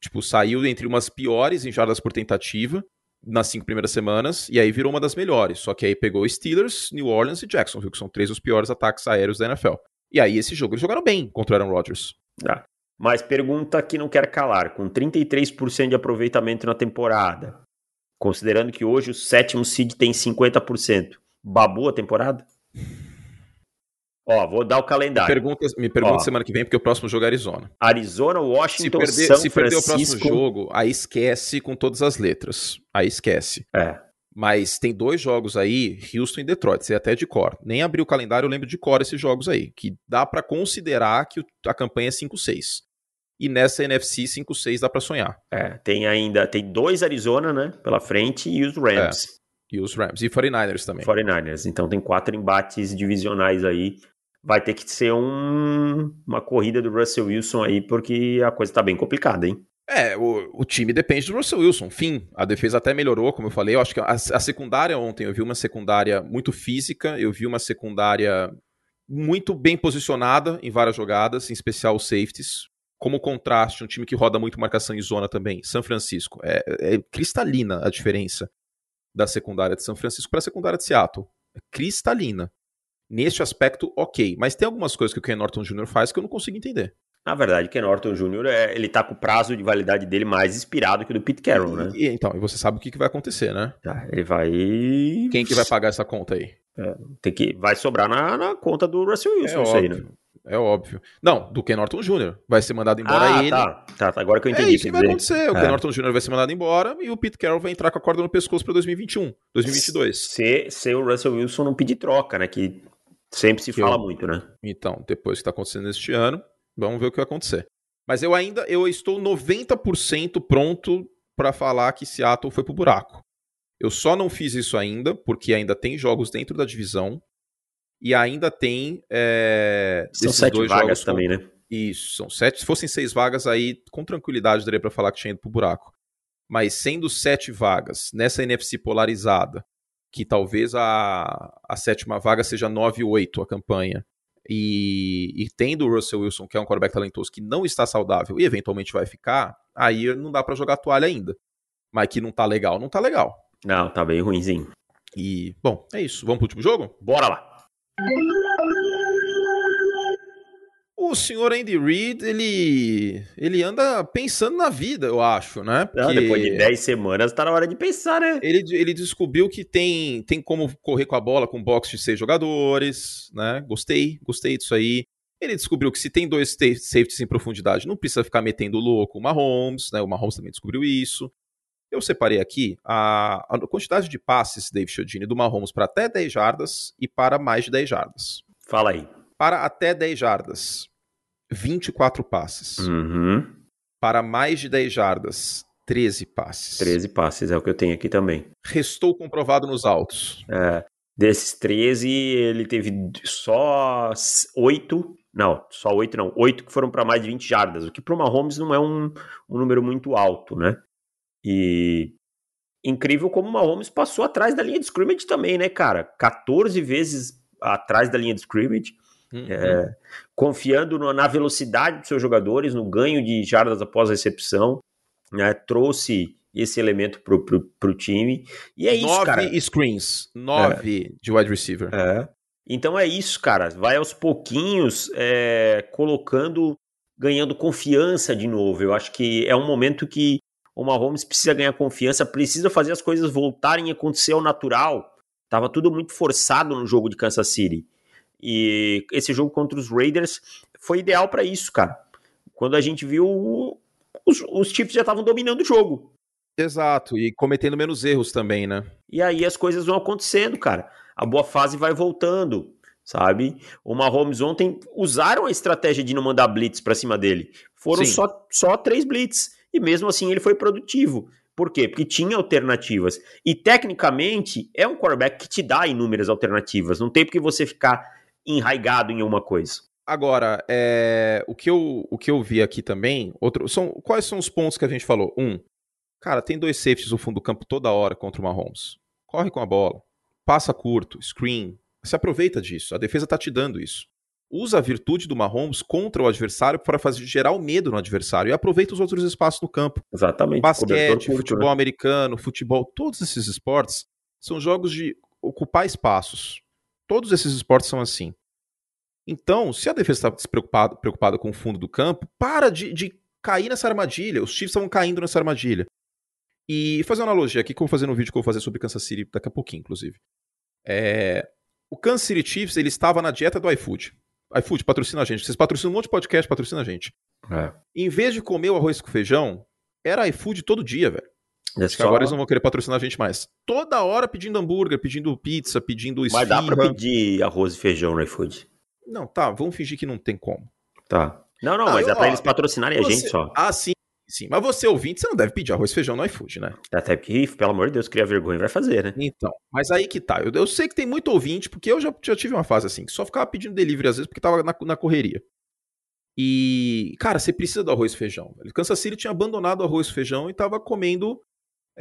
tipo, saiu entre umas piores em jardas por tentativa nas cinco primeiras semanas, e aí virou uma das melhores. Só que aí pegou Steelers, New Orleans e Jacksonville, que são três dos piores ataques aéreos da NFL. E aí esse jogo eles jogaram bem contra o Aaron Rodgers. Ah, mas pergunta que não quer calar, com 33% de aproveitamento na temporada, considerando que hoje o sétimo seed tem 50%, babu a temporada? Ó, vou dar o calendário. Me pergunta, me pergunta semana que vem, porque o próximo jogo é Arizona. Arizona, Washington, se perder, São se perder o próximo jogo, aí esquece com todas as letras. Aí esquece. É. Mas tem dois jogos aí, Houston e Detroit, sei até de cor. Nem abri o calendário, eu lembro de cor esses jogos aí, que dá para considerar que a campanha é 5-6. E nessa NFC 5-6 dá para sonhar. É, tem ainda, tem dois Arizona, né, pela frente e os Rams. É. E os Rams. E 49ers também. 49ers. Então tem quatro embates divisionais aí. Vai ter que ser um, uma corrida do Russell Wilson aí, porque a coisa tá bem complicada, hein? É, o, o, time depende do Russell Wilson. Fim. A defesa até melhorou, como eu falei. Eu acho que a, a, secundária ontem, eu vi uma secundária muito física, eu vi uma secundária muito bem posicionada em várias jogadas, em especial os safeties. Como contraste, um time que roda muito marcação em zona também, São Francisco. É, é cristalina a diferença da secundária de São Francisco para a secundária de Seattle. É cristalina. Neste aspecto, ok. Mas tem algumas coisas que o Ken Norton Jr. faz que eu não consigo entender. Na verdade, Ken Norton Jr., é, ele tá com o prazo de validade dele mais inspirado que o do Pete Carroll, né? E, então, e você sabe o que, que vai acontecer, né? Tá, ele vai... Quem que vai pagar essa conta aí? É, tem que, vai sobrar na, na conta do Russell Wilson, é isso óbvio, aí, né? É óbvio. Não, do Ken Norton Jr. Vai ser mandado embora ah, ele. Tá, tá, tá, agora que eu entendi. É isso que vai acontecer. O é. Ken Norton Jr. vai ser mandado embora e o Pete Carroll vai entrar com a corda no pescoço para 2021, 2022. Se, se o Russell Wilson não pedir troca, né? Que sempre se fala eu... muito, né? Então, depois que está acontecendo este ano, vamos ver o que vai acontecer. Mas eu ainda eu estou 90% pronto para falar que Seattle foi pro buraco. Eu só não fiz isso ainda, porque ainda tem jogos dentro da divisão. E ainda tem. É, são sete vagas também, com... né? Isso, são sete. Se fossem seis vagas, aí com tranquilidade daria para falar que tinha ido pro buraco. Mas sendo sete vagas, nessa NFC polarizada, que talvez a, a sétima vaga seja 9-8 a campanha, e, e tendo o Russell Wilson, que é um quarterback talentoso, que não está saudável e eventualmente vai ficar, aí não dá para jogar toalha ainda. Mas que não tá legal, não tá legal. Não, tá bem ruimzinho. E, bom, é isso. Vamos pro último jogo? Bora lá. O senhor Andy Reid, ele, ele anda pensando na vida, eu acho, né? Porque Não, depois de 10 semanas tá na hora de pensar, né? Ele, ele descobriu que tem, tem como correr com a bola com box de seis jogadores, né? Gostei, gostei disso aí. Ele descobriu que se tem dois safeties em profundidade, não precisa ficar metendo louco o Mahomes, né? O Mahomes também descobriu isso. Eu separei aqui a, a quantidade de passes, Dave Chodini, do Mahomes para até 10 jardas e para mais de 10 jardas. Fala aí. Para até 10 jardas, 24 passes. Uhum. Para mais de 10 jardas, 13 passes. 13 passes, é o que eu tenho aqui também. Restou comprovado nos altos. É, desses 13, ele teve só 8. Não, só 8 não. 8 que foram para mais de 20 jardas, o que para o Mahomes não é um, um número muito alto, né? E incrível como o Mahomes passou atrás da linha de scrimmage também, né, cara? 14 vezes atrás da linha de scrimmage. Uhum. É, confiando no, na velocidade dos seus jogadores, no ganho de jardas após a recepção, né, trouxe esse elemento pro, pro, pro time. E é isso, nove cara. Nove screens, nove é. de wide receiver. É. Então é isso, cara. Vai aos pouquinhos é, colocando, ganhando confiança de novo. Eu acho que é um momento que o Mahomes precisa ganhar confiança, precisa fazer as coisas voltarem a acontecer ao natural. Tava tudo muito forçado no jogo de Kansas City. E esse jogo contra os Raiders foi ideal para isso, cara. Quando a gente viu, os, os Chiefs já estavam dominando o jogo. Exato, e cometendo menos erros também, né? E aí as coisas vão acontecendo, cara. A boa fase vai voltando. sabe? O Mahomes ontem usaram a estratégia de não mandar blitz para cima dele. Foram só, só três blitz. E mesmo assim ele foi produtivo. Por quê? Porque tinha alternativas. E tecnicamente é um quarterback que te dá inúmeras alternativas. Não tem porque você ficar enraigado em uma coisa. Agora, é, o, que eu, o que eu vi aqui também, outro, são, quais são os pontos que a gente falou? Um, cara, tem dois safeties no fundo do campo toda hora contra o Mahomes. Corre com a bola, passa curto, screen, se aproveita disso. A defesa tá te dando isso. Usa a virtude do Mahomes contra o adversário para fazer gerar o medo no adversário e aproveita os outros espaços no campo. Exatamente. Basquete, curto, futebol né? americano, futebol, todos esses esportes são jogos de ocupar espaços. Todos esses esportes são assim. Então, se a defesa está preocupada, preocupada com o fundo do campo, para de, de cair nessa armadilha. Os Chiefs estavam caindo nessa armadilha. E fazer uma analogia aqui que eu vou fazer no vídeo que eu vou fazer sobre Kansas City daqui a pouquinho, inclusive. É, o Kansas City Chiefs, ele estava na dieta do iFood. iFood, patrocina a gente. Vocês patrocinam um monte de podcast, patrocina a gente. É. Em vez de comer o arroz com feijão, era iFood todo dia, velho. É Acho que agora eles não vão querer patrocinar a gente mais. Toda hora pedindo hambúrguer, pedindo pizza, pedindo esfirra. Mas dá pra pedir arroz e feijão no iFood. Não, tá, vamos fingir que não tem como. Tá. Não, não, ah, mas eu, é pra ó, eles patrocinarem você... a gente só. Ah, sim, Sim, mas você ouvinte, você não deve pedir arroz e feijão no iFood, né? Até que, pelo amor de Deus, cria vergonha vai fazer, né? Então, mas aí que tá. Eu, eu sei que tem muito ouvinte, porque eu já, já tive uma fase assim, que só ficava pedindo delivery às vezes porque tava na, na correria. E, cara, você precisa do arroz e feijão. Kansas City tinha abandonado o arroz e feijão e tava comendo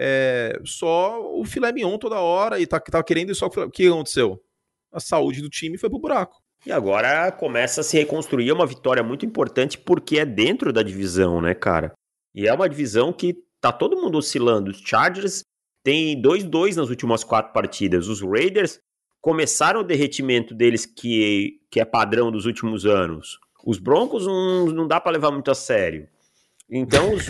é, só o filé mignon toda hora e tá, tava querendo só o que aconteceu? A saúde do time foi pro buraco. E agora começa a se reconstruir é uma vitória muito importante porque é dentro da divisão, né, cara? E é uma divisão que tá todo mundo oscilando. Os Chargers têm 2-2 nas últimas quatro partidas. Os Raiders começaram o derretimento deles, que, que é padrão dos últimos anos. Os Broncos não, não dá para levar muito a sério. Então os...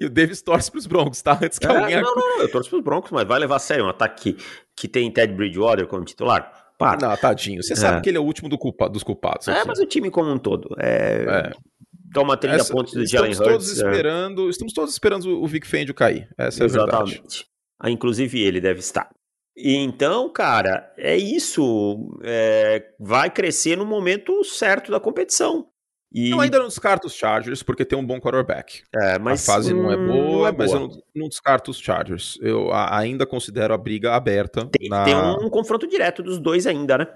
e o Davis torce pros Broncos, tá? Antes que é, alguém... Não, não, eu torço pros Broncos, mas vai levar a sério um ataque que, que tem Ted Bridgewater como titular? Para. Não, tadinho. Você é. sabe que ele é o último do culpa, dos culpados. É, mas o time como um todo. É... é toma 30 Essa, pontos de Jalen Hurts. Todos é. esperando, Estamos todos esperando o Vic Fangio cair. Essa é Exatamente. a verdade. Ah, inclusive ele deve estar. Então, cara, é isso. É, vai crescer no momento certo da competição. E... Eu ainda não descarto os Chargers, porque tem um bom quarterback. É, mas, a fase hum, não é boa, não é boa. mas eu não, não, descarto os Chargers. Eu ainda considero a briga aberta. Tem, na... tem um confronto direto dos dois ainda, né?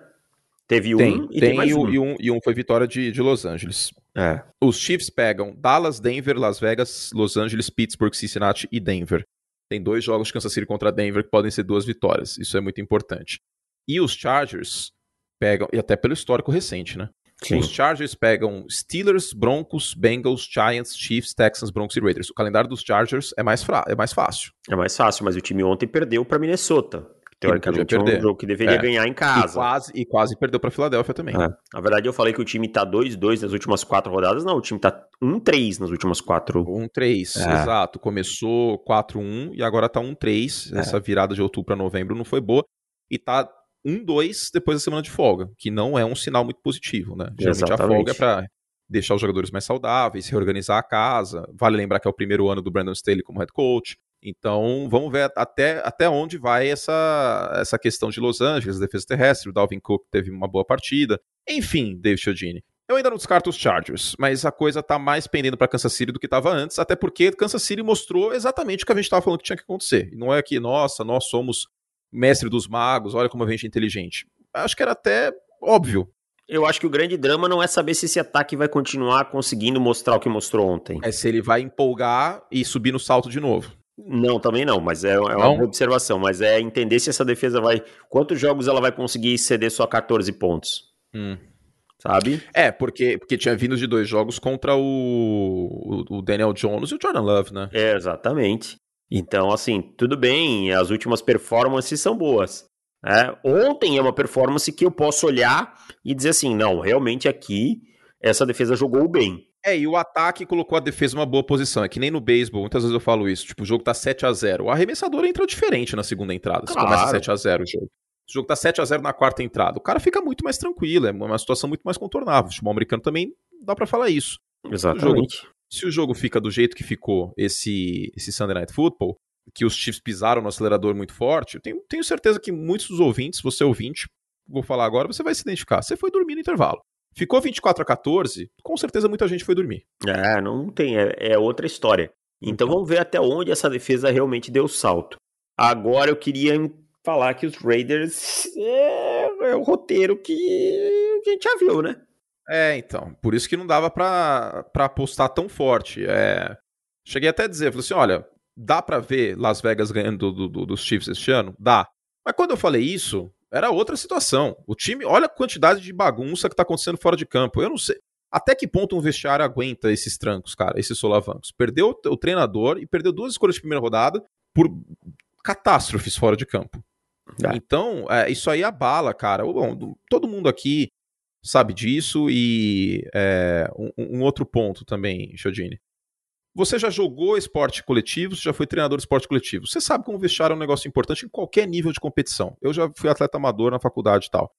Teve tem, um e tem, tem mais um. E, um. E um foi vitória de, de Los Angeles. É. Os Chiefs pegam Dallas, Denver, Las Vegas, Los Angeles, Pittsburgh, Cincinnati e Denver. Tem dois jogos de Kansas City contra Denver que podem ser duas vitórias. Isso é muito importante. E os Chargers pegam, e até pelo histórico recente, né? Sim. Os Chargers pegam Steelers, Broncos, Bengals, Giants, Chiefs, Texans, Broncos e Raiders. O calendário dos Chargers é mais, fra é mais fácil. É mais fácil, mas o time ontem perdeu para Minnesota. Teoricamente é um jogo que deveria é. ganhar em casa. E quase, e quase perdeu para Filadélfia também. É. Na verdade, eu falei que o time tá 2-2 nas últimas quatro rodadas. Não, o time tá 1-3 nas últimas quatro. 1-3, é. exato. Começou 4-1 e agora tá 1-3. É. Essa virada de outubro para novembro não foi boa. E tá 1-2 depois da semana de folga, que não é um sinal muito positivo, né? Geralmente Exatamente. a folga é para deixar os jogadores mais saudáveis, reorganizar a casa. Vale lembrar que é o primeiro ano do Brandon Staley como head coach. Então, vamos ver até, até onde vai essa, essa questão de Los Angeles, defesa terrestre. O Dalvin Cook teve uma boa partida. Enfim, David Chiodini. Eu ainda não descarto os Chargers, mas a coisa tá mais pendendo para Kansas City do que estava antes, até porque Kansas City mostrou exatamente o que a gente estava falando que tinha que acontecer. E não é que, nossa, nós somos mestre dos magos, olha como a gente é inteligente. Acho que era até óbvio. Eu acho que o grande drama não é saber se esse ataque vai continuar conseguindo mostrar o que mostrou ontem. É se ele vai empolgar e subir no salto de novo. Não, também não, mas é, é uma observação. Mas é entender se essa defesa vai. Quantos jogos ela vai conseguir ceder só 14 pontos? Hum. Sabe? É, porque, porque tinha vindo de dois jogos contra o, o, Daniel Jones e o Jordan Love, né? É, exatamente. Então, assim, tudo bem, as últimas performances são boas. É, ontem é uma performance que eu posso olhar e dizer assim: não, realmente aqui essa defesa jogou bem. É, e o ataque colocou a defesa numa boa posição. É que nem no beisebol, muitas vezes eu falo isso. Tipo, o jogo tá 7 a 0 O arremessador entra diferente na segunda entrada. Claro. Se começa 7 a 0 o jogo. Se o jogo tá 7 a 0 na quarta entrada, o cara fica muito mais tranquilo, é uma situação muito mais contornável. O futebol americano também dá para falar isso. Exatamente. O, jogo, se o jogo fica do jeito que ficou esse, esse Sunday Night Football, que os Chiefs pisaram no acelerador muito forte, eu tenho, tenho certeza que muitos dos ouvintes, você ouvinte, vou falar agora, você vai se identificar. Você foi dormir no intervalo. Ficou 24 a 14, com certeza muita gente foi dormir. É, não tem, é, é outra história. Então, então vamos ver até onde essa defesa realmente deu salto. Agora eu queria falar que os Raiders é, é o roteiro que a gente já viu, né? É, então. Por isso que não dava pra, pra apostar tão forte. É, cheguei até a dizer, falei assim, olha, dá para ver Las Vegas ganhando do, do, dos Chiefs este ano? Dá. Mas quando eu falei isso, era outra situação. O time, olha a quantidade de bagunça que tá acontecendo fora de campo. Eu não sei. Até que ponto um vestiário aguenta esses trancos, cara, esses solavancos? Perdeu o treinador e perdeu duas escolhas de primeira rodada por catástrofes fora de campo. É. Então, é, isso aí abala, cara. Bom, todo mundo aqui sabe disso e é, um, um, outro ponto também, Chodini. Você já jogou esporte coletivo, você já foi treinador de esporte coletivo. Você sabe como vestiário é um negócio importante em qualquer nível de competição. Eu já fui atleta amador na faculdade e tal.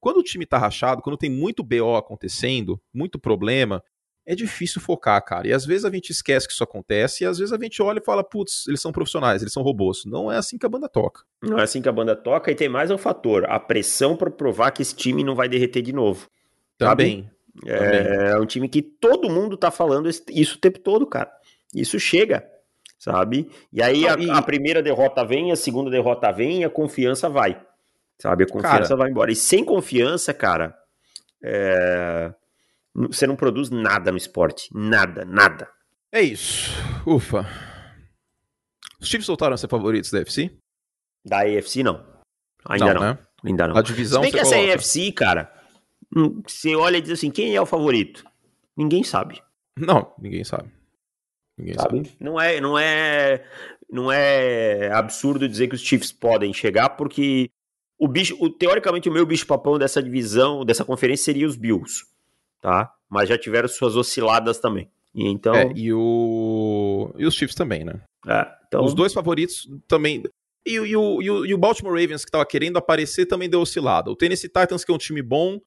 Quando o time tá rachado, quando tem muito BO acontecendo, muito problema, é difícil focar, cara. E às vezes a gente esquece que isso acontece, e às vezes a gente olha e fala, putz, eles são profissionais, eles são robôs. Não é assim que a banda toca. Não é assim que a banda toca, e tem mais um fator: a pressão para provar que esse time não vai derreter de novo. Também. É, é um time que todo mundo tá falando isso o tempo todo, cara. Isso chega, sabe? E aí a, a, primeira derrota vem, a segunda derrota vem e a confiança vai. Sabe? A confiança cara, vai embora. E sem confiança, cara, é... você não produz nada no esporte. Nada, nada. É isso. Ufa. Os Chiefs voltaram a ser favoritos da UFC? Da AFC, não. Ainda não. não. Né? Ainda não. A divisão Se bem que essa AFC, cara, hum, você olha e diz assim, quem é o favorito? Ninguém sabe. Não, ninguém sabe. Ninguém sabe? sabe? Não é, não é, não é absurdo dizer que os Chiefs podem chegar, porque o bicho, o, teoricamente o meu bicho papão dessa divisão, dessa conferência seria os Bills, tá? Mas já tiveram suas osciladas também. E então. É, e o e os Chiefs também, né? É, então... Os dois favoritos também. E, e, o, e, o, e o Baltimore Ravens, que estava querendo aparecer, também deu oscilada. O Tennessee Titans, que é um time bom,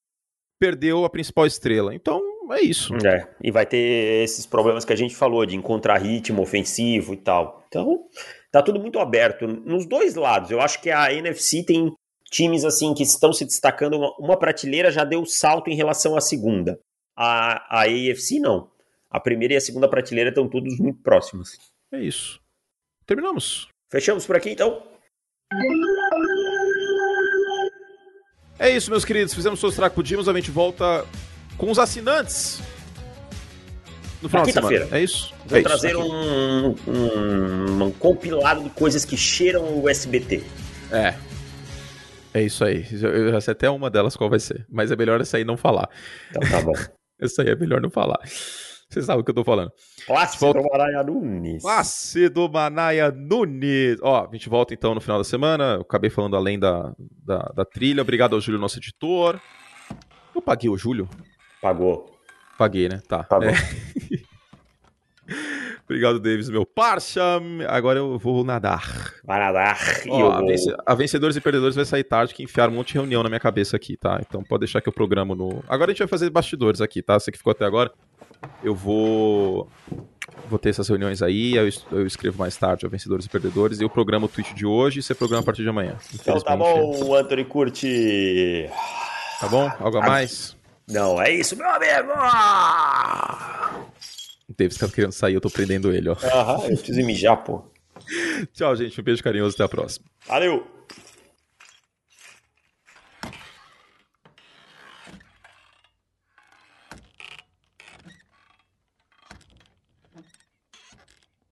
perdeu a principal estrela. Então, é isso. É, e vai ter esses problemas que a gente falou, de encontrar ritmo ofensivo e tal. Então, tá tudo muito aberto. Nos dois lados, eu acho que a NFC tem times assim que estão se destacando. Uma, uma prateleira já deu salto em relação à segunda. A, a AFC não. A primeira e a segunda prateleira estão todos muito próximos. É isso. Terminamos. Fechamos por aqui então? É isso, meus queridos. Fizemos o que podíamos. A gente volta com os assinantes. No final quinta-feira. É isso? Vou é trazer isso, um, um, um, compilado de coisas que cheiram o SBT. É. É isso aí. Eu já sei até uma delas qual vai ser. Mas é melhor essa aí não falar. Então tá bom. essa aí é melhor não falar. Você sabe o que eu tô falando. Plácido volta... Manaia Nunes. Plácido Manaia Nunes. Ó, a gente volta então no final da semana. Eu acabei falando além da, da, da trilha. Obrigado ao Júlio, nosso editor. Eu paguei o Júlio? Pagou. Paguei, né? Tá. Pagou. É. Obrigado, Davis, meu parça. Agora eu vou nadar. Vai nadar. Ó, a, vence... a, Vencedores e Perdedores vai sair tarde, que enfiaram um monte de reunião na minha cabeça aqui, tá? Então pode deixar que eu programo no. Agora a gente vai fazer bastidores aqui, tá? Você que ficou até agora. Eu vou. Vou ter essas reuniões aí, eu, eu escrevo mais tarde, a Vencedores e Perdedores, e eu programo o tweet de hoje e você programa a partir de amanhã. Então tá bom, Anthony Curti. Tá bom? Algo a mais? Não, é isso, meu amigo! Davis tá querendo sair, eu tô prendendo ele, ó. Aham, eu preciso mijar, pô. Tchau, gente. Um beijo carinhoso, até a próxima. Valeu!